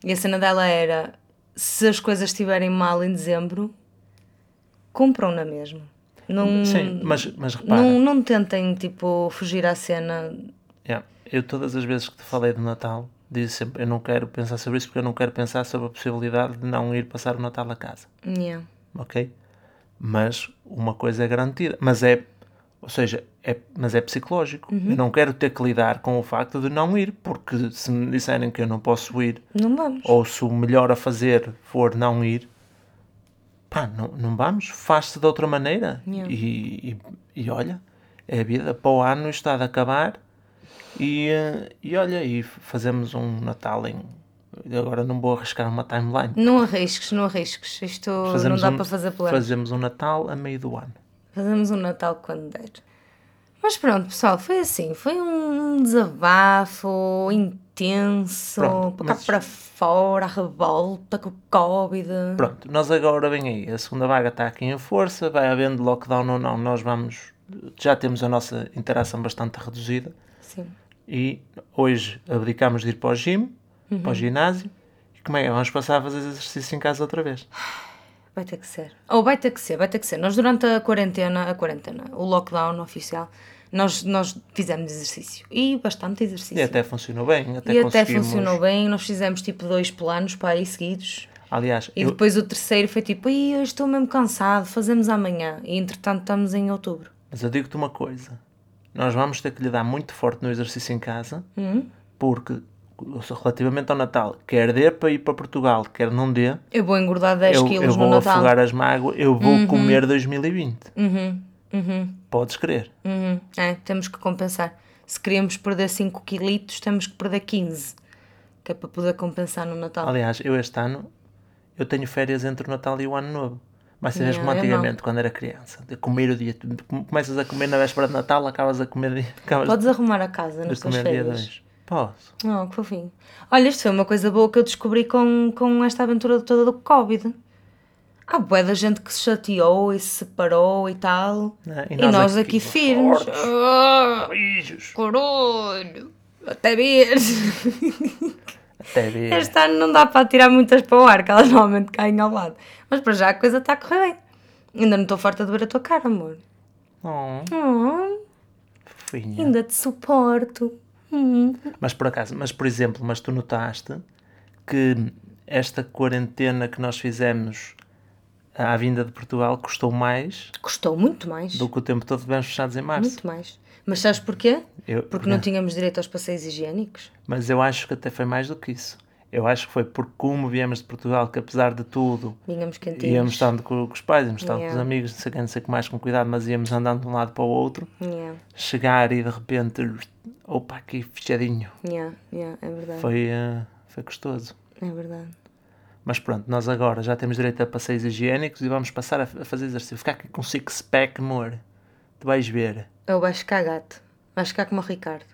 E a cena dela era: se as coisas estiverem mal em dezembro, cumpram na mesma. Não, Sim, mas, mas repara, não, não tentem, tipo, fugir à cena. yeah, eu todas as vezes que te falei do Natal, disse sempre, eu não quero pensar sobre isso porque eu não quero pensar sobre a possibilidade de não ir passar o Natal a casa. Yeah. ok? Mas uma coisa é garantida, mas é, ou seja, é, mas é psicológico. Uhum. Eu não quero ter que lidar com o facto de não ir, porque se me disserem que eu não posso ir, Não vamos. ou se o melhor a fazer for não ir, pá, não, não vamos, faz-se de outra maneira. Yeah. E, e, e olha, é a vida, para o ano está de acabar, e, eh, e olha, e fazemos um Natal em. Agora não vou arriscar uma timeline. Não arrisques, não arrisques. Isto não dá um- para fazer plano. Fazemos um Natal a meio do ano. Fazemos um Natal quando der. Mas pronto, pessoal, foi assim. Foi um desabafo intenso, Pronto, para cá mas- para fora, a revolta com o Covid. Pronto, nós agora vem aí, a segunda vaga está aqui em força, vai havendo lockdown ou não, nós vamos, já temos a nossa interação bastante reduzida Sim. e hoje abdicamos de ir para o gym, para o ginásio, e como é que vamos passar a fazer exercício em casa outra vez? Vai ter que ser. Ou vai ter que ser, vai ter que ser. Nós durante a quarentena, a quarentena, o lockdown oficial, nós, nós fizemos exercício. E bastante exercício. E até funcionou bem, até E até funcionou bem, nós fizemos tipo dois planos para aí seguidos. Aliás, E eu, depois o terceiro foi tipo, Ih, eu estou mesmo cansado, fazemos amanhã. E entretanto estamos em outubro. mas eu digo-te uma coisa, nós vamos ter que lhe dar muito forte no exercício em casa, Hum? porque relativamente ao Natal, quer dê para ir para Portugal, quer não dê, Eu vou engordar 10 eu, quilos eu no vou Natal. afogar as mágoas, eu vou comer 2020. Uhum, uhum, Podes crer. uhum. É, temos que compensar. Se queremos perder 5 quilitos, temos que perder 15. Que é para poder compensar no Natal. Aliás, eu este ano eu tenho férias entre o Natal e o Ano Novo. Vai ser mesmo eu antigamente, quando era criança. De comer o dia. Começas a comer na véspera de Natal, acabas a comer. Acabas Podes arrumar a casa nas tuas férias. 2. Posso. Oh, que fofinho. Olha, isto foi uma coisa boa que eu descobri com, com esta aventura toda do Covid. Há bué da gente que se chateou e se separou e tal. né? E, nós, aqui, firmes. fortes, Ah, rijos. caralho. Até ver. Até ver. Este ano não dá para tirar muitas para o ar, que elas normalmente caem ao lado. Mas para já a coisa está a correr bem. Ainda não estou farta de ver a tua cara, amor. Oh, Oh, fofinha. ainda te suporto. Hum. Mas por acaso, mas por exemplo, mas tu notaste que esta quarentena que nós fizemos à vinda de Portugal custou mais Custou muito mais. do que o tempo todo tivemos fechados em março. Muito mais. Mas sabes porquê? Eu- Porque não tínhamos direito aos passeios higiênicos. Mas eu acho que até foi mais do que isso. Eu acho que foi porque como viemos de Portugal, que apesar de tudo, Vínhamos íamos estando com, com os pais, íamos estando com Yeah. os amigos, não sei não sei que mais, com cuidado, mas íamos andando de um lado para o outro, Yeah, chegar e de repente, opa, aqui fechadinho. yeah, yeah, é verdade. Foi, eh, foi gostoso. É verdade. Mas pronto, nós agora já temos direito a passeios higiênicos e vamos passar a, a fazer exercício. Ficar aqui com six-pack, amor. Tu vais ver. Eu vais ficar gato. Vais ficar como o Ricardo.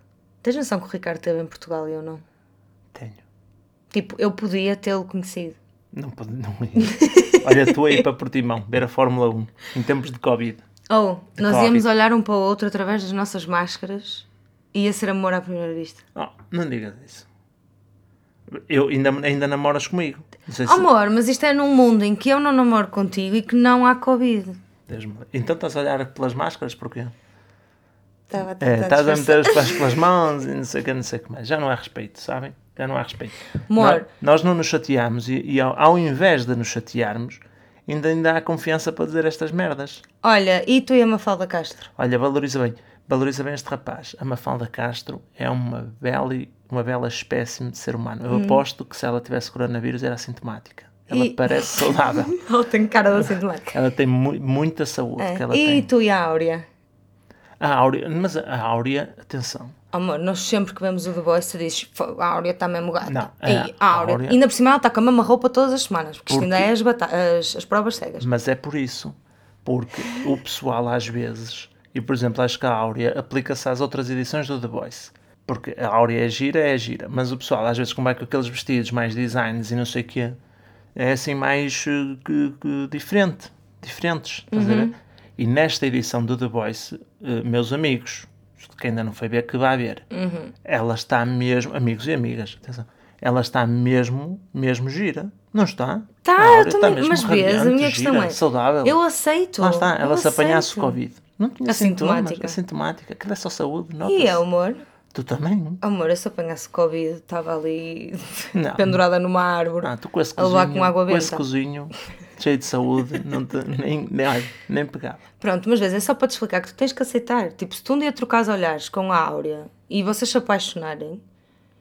Tens noção que o Ricardo esteve em Portugal e eu não? Tenho. Tipo, eu podia tê-lo conhecido. Não pode, não ia. Olha, tu aí para Portimão, ver a Fórmula 1, em tempos de Covid. Ou, nós Covid. íamos olhar um para o outro através das nossas máscaras e ia ser amor à primeira vista. Oh, não digas isso. Eu ainda, ainda namoras comigo. Não sei se... Amor, mas isto é num mundo em que eu não namoro contigo e que não há Covid. Então estás a olhar pelas máscaras, porquê? Estava a É, estás a meter os pés pelas mãos e não sei o que, não sei o que mais. Já não há respeito, sabem? Já não há respeito. Amor. Nós, nós não nos chateamos e, e ao, ao invés de nos chatearmos, ainda, ainda há confiança para dizer estas merdas. Olha, e tu e a Mafalda Castro? Olha, valoriza bem. Valoriza bem este rapaz. A Mafalda Castro é uma bela, uma bela espécime de ser humano. Eu aposto que se ela tivesse coronavírus era assintomática. Ela Hum. E- parece saudável. Ela tem cara de assintomática. Ela tem mu- muita saúde É. E tem. tu e a Áurea? A Áurea, mas a Áurea, atenção. Amor, nós sempre que vemos o The Voice, tu dizes, "Fo, a Áurea está mesmo gata. Não, Ei, é, a Áurea. Áurea- Ainda por cima ela está com a mesma roupa todas as semanas, porque isto Porque- ainda é as, bata- as, as provas cegas. Mas é por isso. Porque o pessoal às vezes, e por exemplo, acho que a Áurea aplica-se às outras edições do The Voice. Porque a Áurea é gira, é gira. Mas o pessoal, às vezes, como é com aqueles vestidos mais designs e não sei o quê, é assim mais eh, que, que diferente. Diferentes. Estás a ver? E nesta edição do The Voice, eh, meus amigos, quem ainda não foi ver, que vai ver, ela está mesmo, amigos e amigas, atenção, ela está mesmo, mesmo gira. Não está? Tá, eu está também- mesmo mas vês, a minha questão gira, é, Saudável. Eu aceito. Lá está, ela se apanhasse aceito. Covid. Não tinha sintomas, Assintomática. assintomática. Aquilo é só saúde, E nota-se. amor? Tu também? Amor, eu se apanhasse Covid, estava ali Não. pendurada numa árvore. Ah, tu com esse A levar cozinho, com água com esse benta. cozinho cheio de saúde, não te, nem, nem, nem pegava. Pronto, mas vezes é só para te explicar que tu tens que aceitar. Tipo, se tu um dia trocares olhares com a Áurea e vocês se apaixonarem,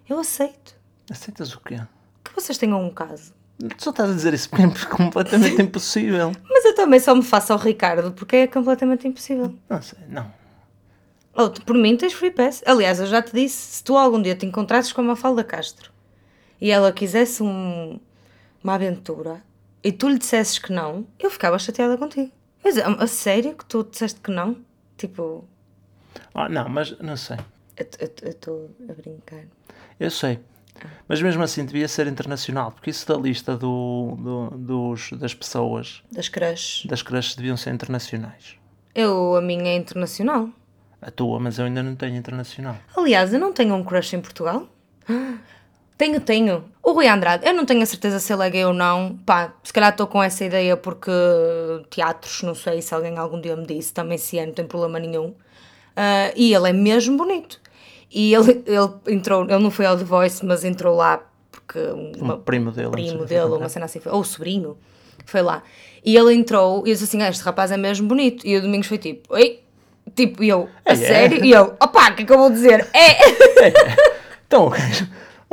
eu aceito. Aceitas o quê? Que vocês tenham um caso. Tu só estás a dizer isso porque é completamente impossível. Mas eu também só me faço ao Ricardo porque é completamente impossível. Não sei, não. Ou tu, por mim tens free pass. Aliás, eu já te disse, se tu algum dia te encontrasses com a Mafalda Castro e ela quisesse um- uma aventura e tu lhe dissesses que não, eu ficava chateada contigo. Mas a, a sério que tu disseste que não? Tipo, Ah, não, mas não sei. eu estou a brincar. Eu sei. Mas mesmo assim devia ser internacional, porque isso da lista do, do- dos, das pessoas, Das crushes. das crushes deviam ser internacionais. Eu, a minha é internacional. A tua, mas eu ainda não tenho internacional. Aliás, eu não tenho um crush em Portugal. Tenho, tenho. O Rui Andrade, eu não tenho a certeza se ele é gay ou não. Pá, se calhar estou com essa ideia porque teatros, não sei se alguém algum dia me disse, também se é, não tem problema nenhum. Ah, e ele é mesmo bonito. E ele, ele entrou, ele não foi ao The Voice, mas entrou lá porque uma, Um primo dele. primo dele, foi uma cena assim, ou sobrinho, foi lá. E ele entrou e eu disse assim: ah, Este rapaz é mesmo bonito. E o Domingos foi tipo: Oi? Tipo, e eu, a É, é. sério? E eu, opá, o que é que eu vou dizer? É! Então,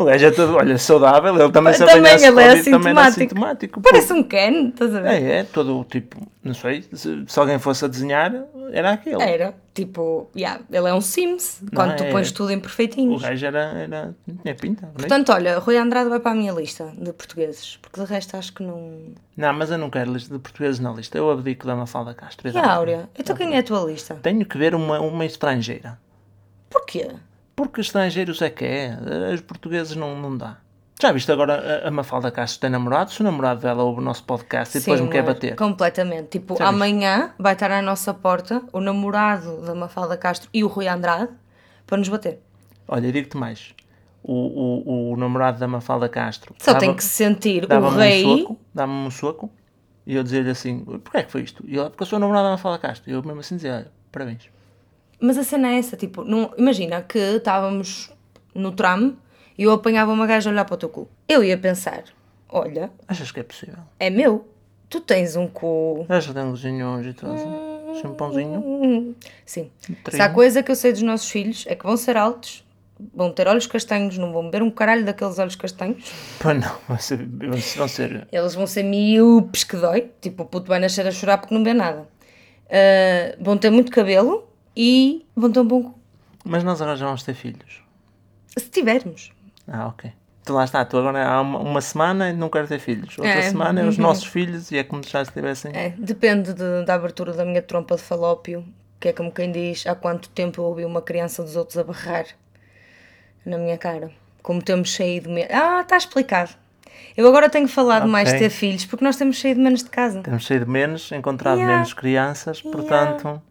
o gajo, o é todo, olha, saudável, ele também se Também apanhasse ele é Covid, também era assintomático. assintomático. Parece um Ken, estás a ver? É, é, todo o tipo, não sei, se, se alguém fosse a desenhar, era aquele. Era, tipo, yeah, ele é um Sims, quando tu é, pões é. tudo em O perfeitinhos. gajo era, era tinha pinta. não é? Portanto, olha, Rui Andrade vai para a minha lista de portugueses, porque de resto acho que não. Não, mas eu não quero lista de portugueses na lista, eu abdico da Mafalda Castro. E a. Áurea? Então quem é a tua lista? Tenho que ver uma, uma estrangeira. Porquê? Porque estrangeiros é que é, os portugueses não, não dá. Já viste agora a, Mafalda Castro tem namorado? Se o namorado dela ouve o nosso podcast e depois me quer bater. Completamente. Tipo, Já viste? amanhã vai estar à nossa porta o namorado da Mafalda Castro e o Rui Andrade para nos bater. Olha, digo-te mais. O, o, o namorado da Mafalda Castro Só dava- tem que se sentir o rei. um soco, dava-me um soco e eu dizia-lhe assim, porquê é que foi isto? E ele, porque eu sou o namorado da Mafalda Castro. E eu mesmo assim dizia, olha, parabéns. Mas a cena é essa, tipo, não, imagina que estávamos no tram e eu apanhava uma gaja a olhar para o teu cu. Eu ia pensar, olha, Achas que é possível? é meu, tu tens um cu... Achas que tem um cozinho pãozinho? Hum, Sim. Um Se há coisa que eu sei dos nossos filhos é que vão ser altos, vão ter olhos castanhos, não vão beber um caralho daqueles olhos castanhos. Pois não, vão ser, vão ser Eles vão ser miúpes que dói, tipo o puto vai nascer a chorar porque não vê nada. Ah, vão ter muito cabelo e vão um bom. Mas nós agora já vamos ter filhos. Se tivermos. Ah, ok. Tu lá está, tu agora há uma, uma semana e não quero ter filhos. Outra É, semana é os uhum. nossos filhos e é como se já estivessem. É, depende de- da abertura da minha trompa de falópio, que é como quem diz há quanto tempo eu ouvi uma criança dos outros a berrar na minha cara. Como temos saído menos. Ah, está explicado. Eu agora tenho falado mais de ter filhos porque nós temos saído menos de casa. Temos saído menos, encontrado Yeah. menos crianças, portanto.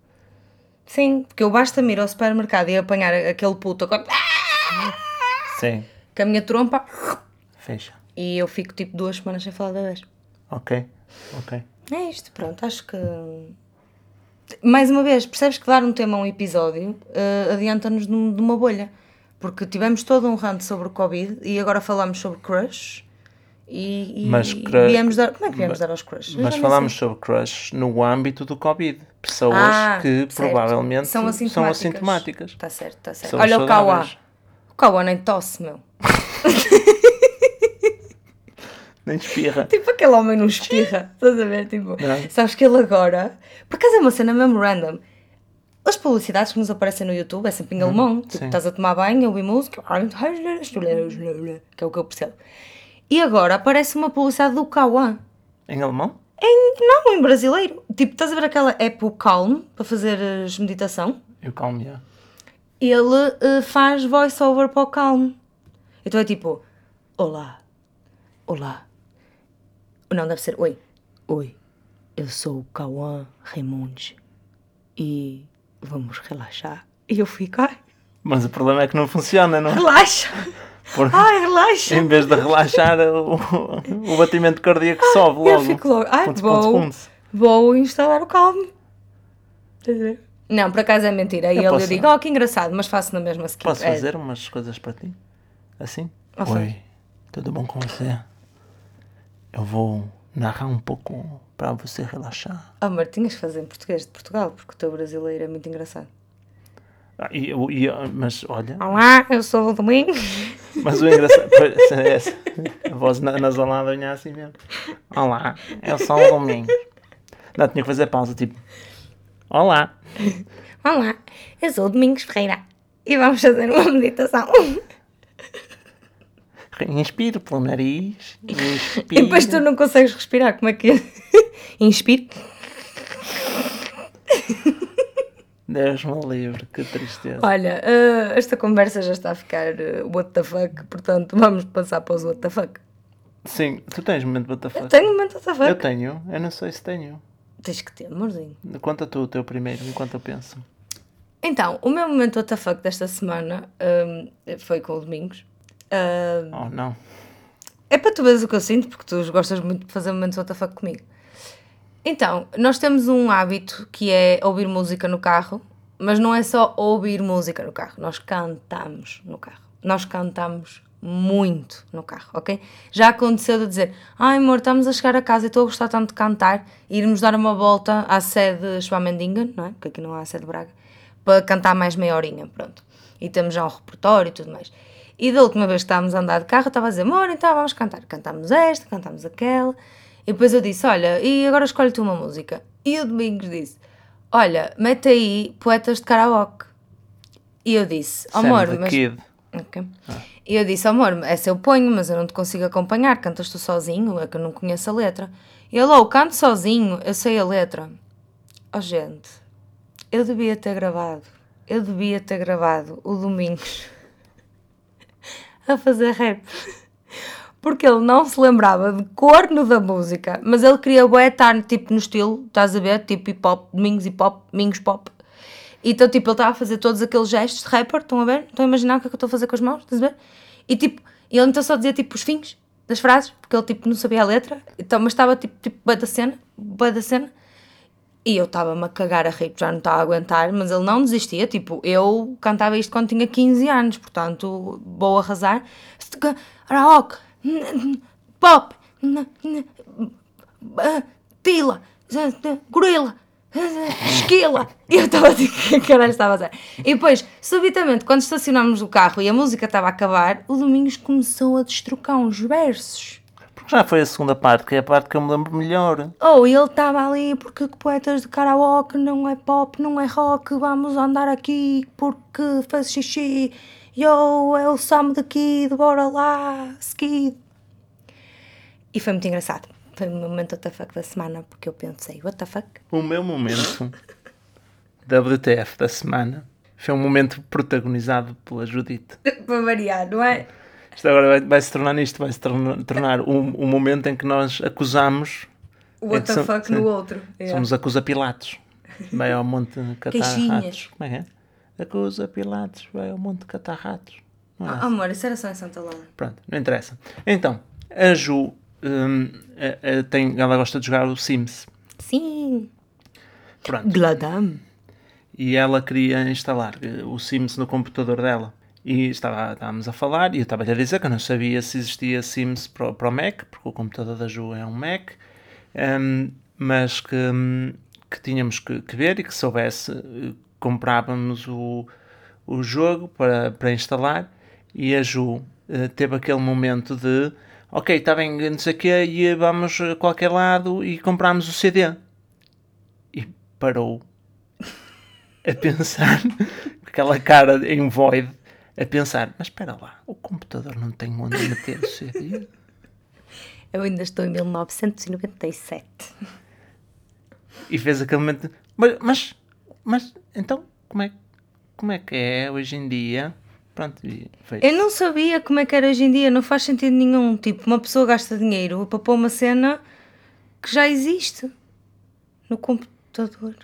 Sim, porque eu basta-me ir ao supermercado e apanhar aquele puto com Sim, com a minha trompa fecha. e eu fico tipo duas semanas sem falar da vez. Ok, ok. É isto, pronto, acho que. Mais uma vez, percebes que dar um tema a um episódio eh, adianta-nos de, de uma bolha. Porque tivemos todo um rant sobre o Covid e agora falamos sobre crush e, e, Mas e viemos dar. Como é que viemos mas- dar aos crush? Eu Mas falámos sobre crush no âmbito do Covid. Pessoas Ah, que certo. provavelmente são assintomáticas. são assintomáticas. Está certo, está certo. Pessoas Olha o Kawa. saudáveis. O Kawa nem tosse, meu. Nem espirra. Tipo aquele homem não espirra. Estás a ver? Tipo, Não. sabes que ele agora. Por acaso é uma cena mesmo random. As publicidades que nos aparecem no YouTube é sempre em alemão. Tipo, sim. estás a tomar banho, a ouvir música. Que é o que eu percebo. E agora aparece uma publicidade do Kawan. Em alemão? Em, não, em brasileiro. Tipo, estás a ver aquela app o Calm para fazer meditação? Eu calmo já. ele eh, faz voice-over para o Calm. Então é tipo, olá, olá. Não, deve ser, oi, oi, eu sou o Cauã Raimundes e vamos relaxar. E eu fico, ai, Mas o problema é que não funciona, não? relaxa, Porque ai, relaxa. em vez de relaxar, o, o batimento cardíaco sobe logo. Eu fico logo, ai, punts, vou, vou instalar o Calm. Estás a ver? Não, por acaso é mentira. E Eu ele eu posso- digo, oh, que engraçado, mas faço na mesma skip. Posso É, fazer umas coisas para ti? Assim? Ah, faz. Oi, tudo bom com você? Eu vou narrar um pouco para você relaxar. Oh, amor, tinhas que fazer em português de Portugal, porque o teu brasileiro é muito engraçado. Ah, e e mas olha, Olá, eu sou o Domingo. Mas o engraçado. pois, é essa, a voz na- nasalada vinha assim mesmo. Olá, eu sou o Domingos. Não, tinha que fazer pausa, tipo. Olá. Olá, eu sou o Domingos Ferreira e vamos fazer uma meditação. Inspiro pelo nariz. E Inspiro. depois tu não consegues respirar, como é que é? Inspire. Deus me livre, que tristeza. Olha, eh, esta conversa já está a ficar eh, what the fuck, portanto vamos passar para os what the fuck. Sim, tu tens momento WTF? Tenho um momento what the fuck. Eu tenho, eu não sei se tenho. Tens que ter, amorzinho. Conta tu o teu primeiro, enquanto eu penso. Então, o meu momento what the fuck desta semana hum, foi com o Domingos. Hum, Oh, não. é para tu veres o que eu sinto, porque tu gostas muito de fazer momentos what the fuck comigo. Então, nós temos um hábito que é ouvir música no carro, mas não é só ouvir música no carro, nós cantamos no carro. Nós cantamos muito no carro, ok? Já aconteceu de dizer, ai amor, estamos a chegar a casa e estou a gostar tanto de cantar, e irmos dar uma volta à sede Schwamendingen, não é? Porque aqui não há a sede Braga, para cantar mais meia horinha, pronto. E temos já um repertório e tudo mais. E da última vez que estávamos a andar de carro, estava a dizer, amor, então vamos cantar. Cantámos esta, cantámos aquela. E depois eu disse, olha, e agora escolhe tu uma música. E o Domingos disse, olha, mete aí poetas de karaoke. E eu disse, Sam amor, mas... Kid. Ok. E eu disse, amor, essa eu ponho, mas eu não te consigo acompanhar, cantas tu sozinho, é que eu não conheço a letra. E ele, oh, canto sozinho, eu sei a letra. Oh, gente, eu devia ter gravado, eu devia ter gravado o Domingos a fazer rap. Porque ele não se lembrava de corno da música, mas ele queria bué estar tipo no estilo, estás a ver? Tipo hip hop, Domingos hip hop, Domingos pop. Então, tipo, ele estava a fazer todos aqueles gestos de rapper, estão a ver? Estão a imaginar o que é que eu estou a fazer com as mãos, estás a ver? E tipo, ele então só dizia tipo os fins das frases, porque ele tipo não sabia a letra, então, mas estava tipo, tipo bué da cena, bué da cena. E eu estava-me a cagar a rir, já não estava a aguentar, mas ele não desistia. Tipo, eu cantava isto quando tinha 15 anos, portanto, vou arrasar. Rock, pop, tila, gorila, esquila. E eu estava tipo, que caralho estava a dizer? E depois, subitamente, quando estacionámos o carro e a música estava a acabar, o Domingos começou a destrocar uns versos. Porque já foi a segunda parte, que é a parte que eu me lembro melhor. Oh, ele estava ali porque poetas de karaoke não é pop, não é rock, vamos andar aqui porque faz xixi. Yo, é o Sam daqui, bora lá, skid. E foi muito engraçado. Foi o meu momento WTF da semana porque eu pensei, what the fuck? O meu momento WTF da semana foi um momento protagonizado pela Judite. Para variar, não é? Isto agora vai, vai se tornar nisto, vai se tornar, tornar um, um momento em que nós acusamos, O what the fuck sim. no outro. Yeah. somos acusa-pilatos. Vai ao monte catar Queixinhas. ratos. Como é que é? Acusa Pilatos, vai ao monte catar ratos. Não é Ah, amor, isso era só em Santa Laura. Pronto, não interessa. Então, a Ju hum, a- a- tem, ela gosta de jogar o Sims. Sim. Pronto. Gladam. E ela queria instalar eh, o Sims no computador dela. E estava, estávamos a falar e eu estava-lhe a dizer que eu não sabia se existia Sims para, o- para o Mac, porque o computador da Ju é um Mac, hum, mas que, hum, que tínhamos que, que ver e que soubesse, eh, comprávamos o, o jogo para, para instalar e a Ju eh, teve aquele momento de ok, está bem, não sei o quê, e vamos a qualquer lado e compramos o CD. E parou a pensar, com aquela cara em void, a pensar, mas espera lá, o computador não tem onde meter o CD? Eu ainda estou em 1997. E fez aquele momento, de, mas, mas, mas então, como é, como é que é hoje em dia. Pronto, foi Eu não sabia como é que era hoje em dia, não faz sentido nenhum. Tipo, uma pessoa gasta dinheiro para pôr uma cena que já existe no computador.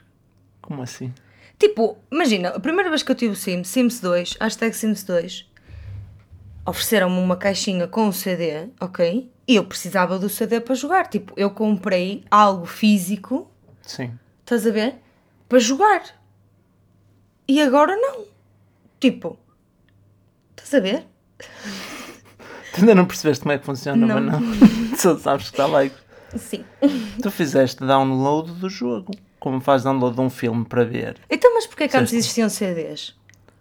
Como assim? Tipo, imagina, a primeira vez que eu tive o Sims, Sims 2, hashtag Sims 2, ofereceram-me uma caixinha com o CD, ok? E eu precisava do CD para jogar. Tipo, eu comprei algo físico, Sim. estás a ver? Para jogar. E agora não. Tipo, estás a ver? Tu ainda não percebeste como é que funciona, Não. mas não. Só sabes que está lá. Sim. Tu fizeste download do jogo. Como faz download de um filme para ver. Então, mas porquê que antes existiam CDs?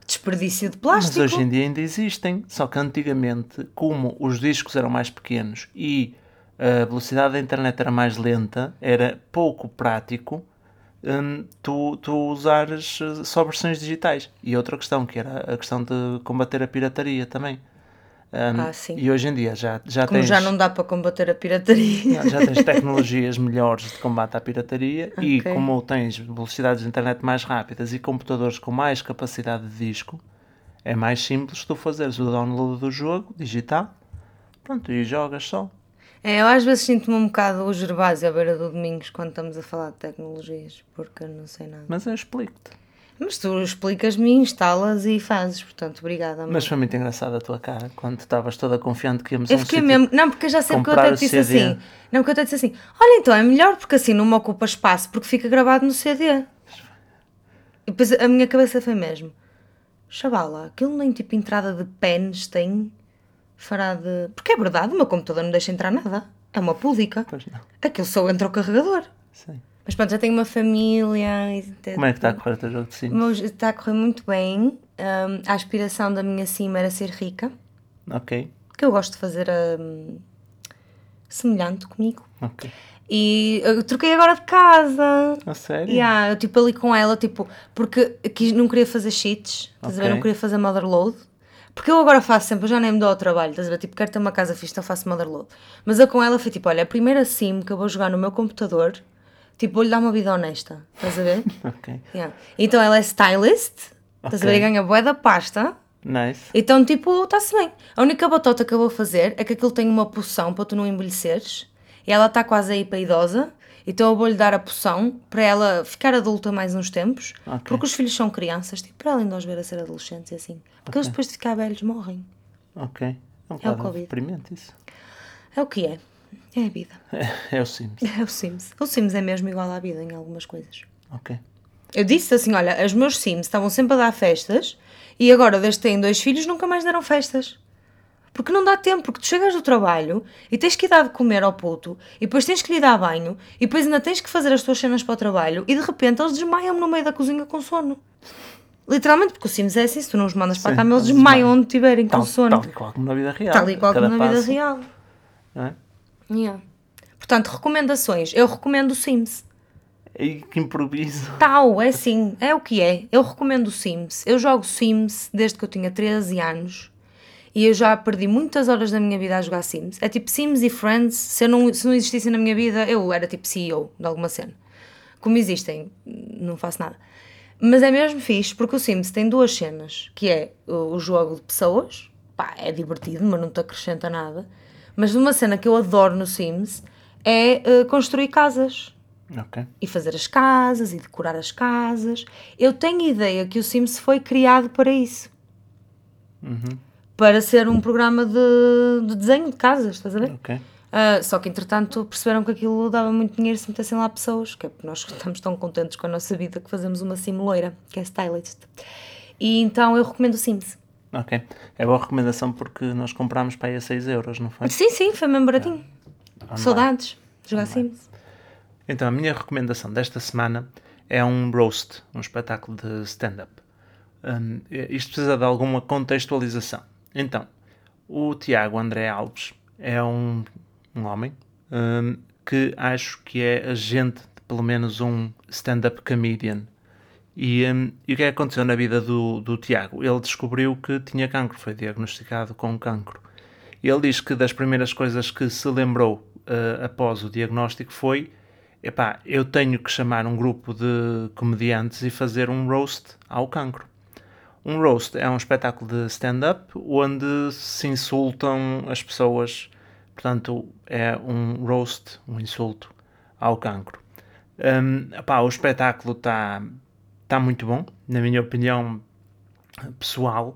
Desperdício de Mas plástico. hoje em dia ainda existem. Só que antigamente, como os discos eram mais pequenos e a velocidade da internet era mais lenta, era pouco prático hum, tu, tu usares eh, só versões digitais. E outra questão, que era a questão de combater a pirataria também. Hum, Ah, sim. E hoje em dia já, já Como tens... já não dá para combater a pirataria. Não, Já tens tecnologias melhores de combate à pirataria e Ok. como tens velocidades de internet mais rápidas e computadores com mais capacidade de disco, é mais simples tu fazeres o download do jogo digital, pronto, e jogas só. É, eu às vezes sinto-me um bocado o Gervásio à beira do Domingos quando estamos a falar de tecnologias, porque eu não sei nada. Mas eu explico-te. Mas tu explicas-me, instalas e fazes, portanto, obrigada. amor. Mas foi muito engraçado a tua cara quando estavas toda confiante que íamos Eu fiquei mesmo. Não, porque eu já sei porque eu até te disse CD. assim. Não, porque eu até disse assim: olha, então é melhor porque assim não me ocupa espaço, porque fica gravado no CD. E depois a minha cabeça foi mesmo: chavala, aquilo nem tipo entrada de pens tem. Fará de. Porque é verdade, o meu computador não deixa entrar nada. É uma pública. Pois não, Aquilo só entra o carregador. sim. Mas pronto, já tenho uma família. Como é que está a correr o teu jogo de Sims? meu- Está a correr muito bem. Hum, a aspiração da minha cima era ser rica. Ok, Que eu gosto de fazer hum, semelhante comigo. ok. E eu troquei agora de casa. A sério? Yeah, eu tipo ali com ela, tipo, porque quis, não queria fazer cheats, estás a ver? Não queria fazer motherload. Porque eu agora faço sempre, eu já nem me dou ao trabalho, estás a ver? Tipo, quero ter uma casa fixe, então faço motherload. Mas eu com ela foi tipo, olha, a primeira sim que eu vou jogar no meu computador, tipo, vou-lhe dar uma vida honesta, estás a ver? Ok, Yeah. Então ela é stylist, estás a ver? E ganha bué da pasta. nice. Então, tipo, está-se bem. A única batota que eu vou fazer é que aquilo tem uma poção para tu não envelheceres. E ela está quase aí para idosa. Então eu vou-lhe dar a poção para ela ficar adulta mais uns tempos. Ok. Porque os filhos são crianças, tipo, para além de nós ver a ser adolescentes e assim. Porque eles depois de ficar velhos morrem. Ok. É um É o Covid. deprimente isso. É o que é. É a vida. É, é o Sims. É o Sims. O Sims é mesmo igual à vida em algumas coisas. Ok. Eu disse assim: olha, os meus Sims estavam sempre a dar festas e agora, desde que têm dois filhos, nunca mais deram festas. Porque não dá tempo, porque tu chegas do trabalho e tens que ir dar de comer ao puto, e depois tens que lhe dar banho, e depois ainda tens que fazer as tuas cenas para o trabalho, e de repente eles desmaiam no meio da cozinha com sono. Literalmente, porque o Sims é assim, se tu não os mandas para Sim, cama, eles desmaiam onde estiverem com sono. tal e qual como na vida real. Tal e qual como na vida real. não é? Yeah. Portanto, recomendações. Eu recomendo o Sims. E que improviso. Tal, é assim, é o que é. Eu recomendo o Sims. Eu jogo Sims desde que eu tinha 13 anos e eu já perdi muitas horas da minha vida a jogar Sims. É tipo Sims e Friends. Se, eu não, se não existissem na minha vida, eu era tipo CEO de alguma cena. Como existem, não faço nada. Mas é mesmo fixe porque o Sims tem duas cenas, que é o, jogo de pessoas, pá, é divertido, mas não te acrescenta nada. Mas uma cena que eu adoro no Sims é eh, construir casas Ok. e fazer as casas e decorar as casas. Eu tenho ideia que o Sims foi criado para isso. Para ser um programa de, de desenho de casas, estás a ver? Ok. Ah, só que entretanto perceberam que aquilo dava muito dinheiro se metessem lá pessoas, que é porque nós estamos tão contentes com a nossa vida que fazemos uma sim loira, que é stylist. E então eu recomendo o Sims. Ok. É boa recomendação porque nós comprámos para aí a 6 euros, não foi? Sim, sim, foi mesmo baratinho. Online. Saudades de jogar Sims. Então, a minha recomendação desta semana é um roast, um espetáculo de stand-up. Hum, isto precisa de alguma contextualização. Então, o Tiago André Alves é um, um homem hum, que acho que é agente de pelo menos um stand-up comedian. E, hum, e o que é que aconteceu na vida do, do Tiago? Ele descobriu que tinha cancro, foi diagnosticado com cancro. Ele diz que das primeiras coisas que se lembrou eh, após o diagnóstico foi: epá, eu tenho que chamar um grupo de comediantes e fazer um roast ao cancro. Um roast é um espetáculo de stand-up onde se insultam as pessoas. Portanto, é um roast, um insulto ao cancro. Um, o espetáculo está tá muito bom, na minha opinião pessoal.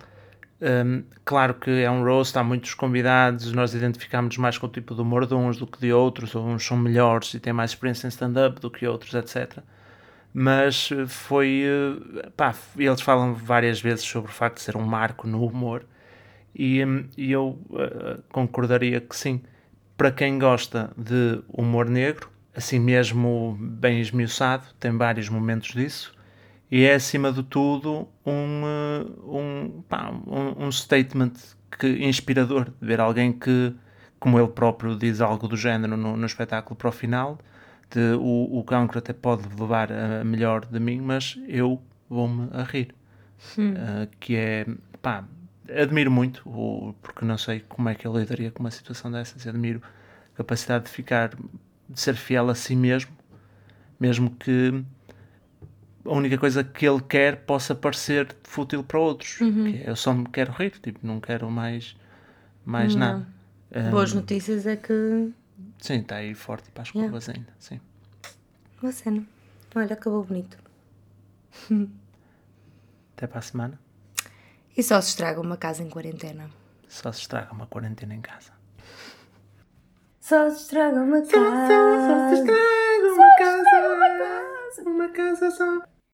Um, claro que é um roast, há muitos convidados, nós identificamos mais com o tipo de humor de uns do que de outros, uns são melhores e têm mais experiência em stand-up do que outros, etc. Mas foi. Eh, pá, eles falam várias vezes sobre o facto de ser um marco no humor e, hum, e eu uh, concordaria que sim. Para quem gosta de humor negro, assim mesmo bem esmiuçado, tem vários momentos disso e é acima de tudo um, eh, um, pá, um, um, statement que, inspirador de ver alguém que, como ele próprio diz algo do género no, no espetáculo para o final, de o, o cancro até pode levar a melhor de mim, mas eu vou-me a rir. Hum. Uh, que é, pá, admiro muito, o, porque não sei como é que ele lidaria com uma situação dessas, admiro a capacidade de ficar, de ser fiel a si mesmo, mesmo que a única coisa que ele quer possa parecer fútil para outros. Uhum. É, eu só me quero rir, tipo, não quero mais, mais nada. Um, Boas notícias é que. Sim, está aí forte para as curvas yeah. ainda. Sim. Boa cena. Olha, acabou bonito. Até para a semana. E só se estraga uma casa em quarentena. Só se estraga uma quarentena em casa. Só se estraga uma casa. Só, só, só se estraga uma, só casa. Uma casa. Uma casa só.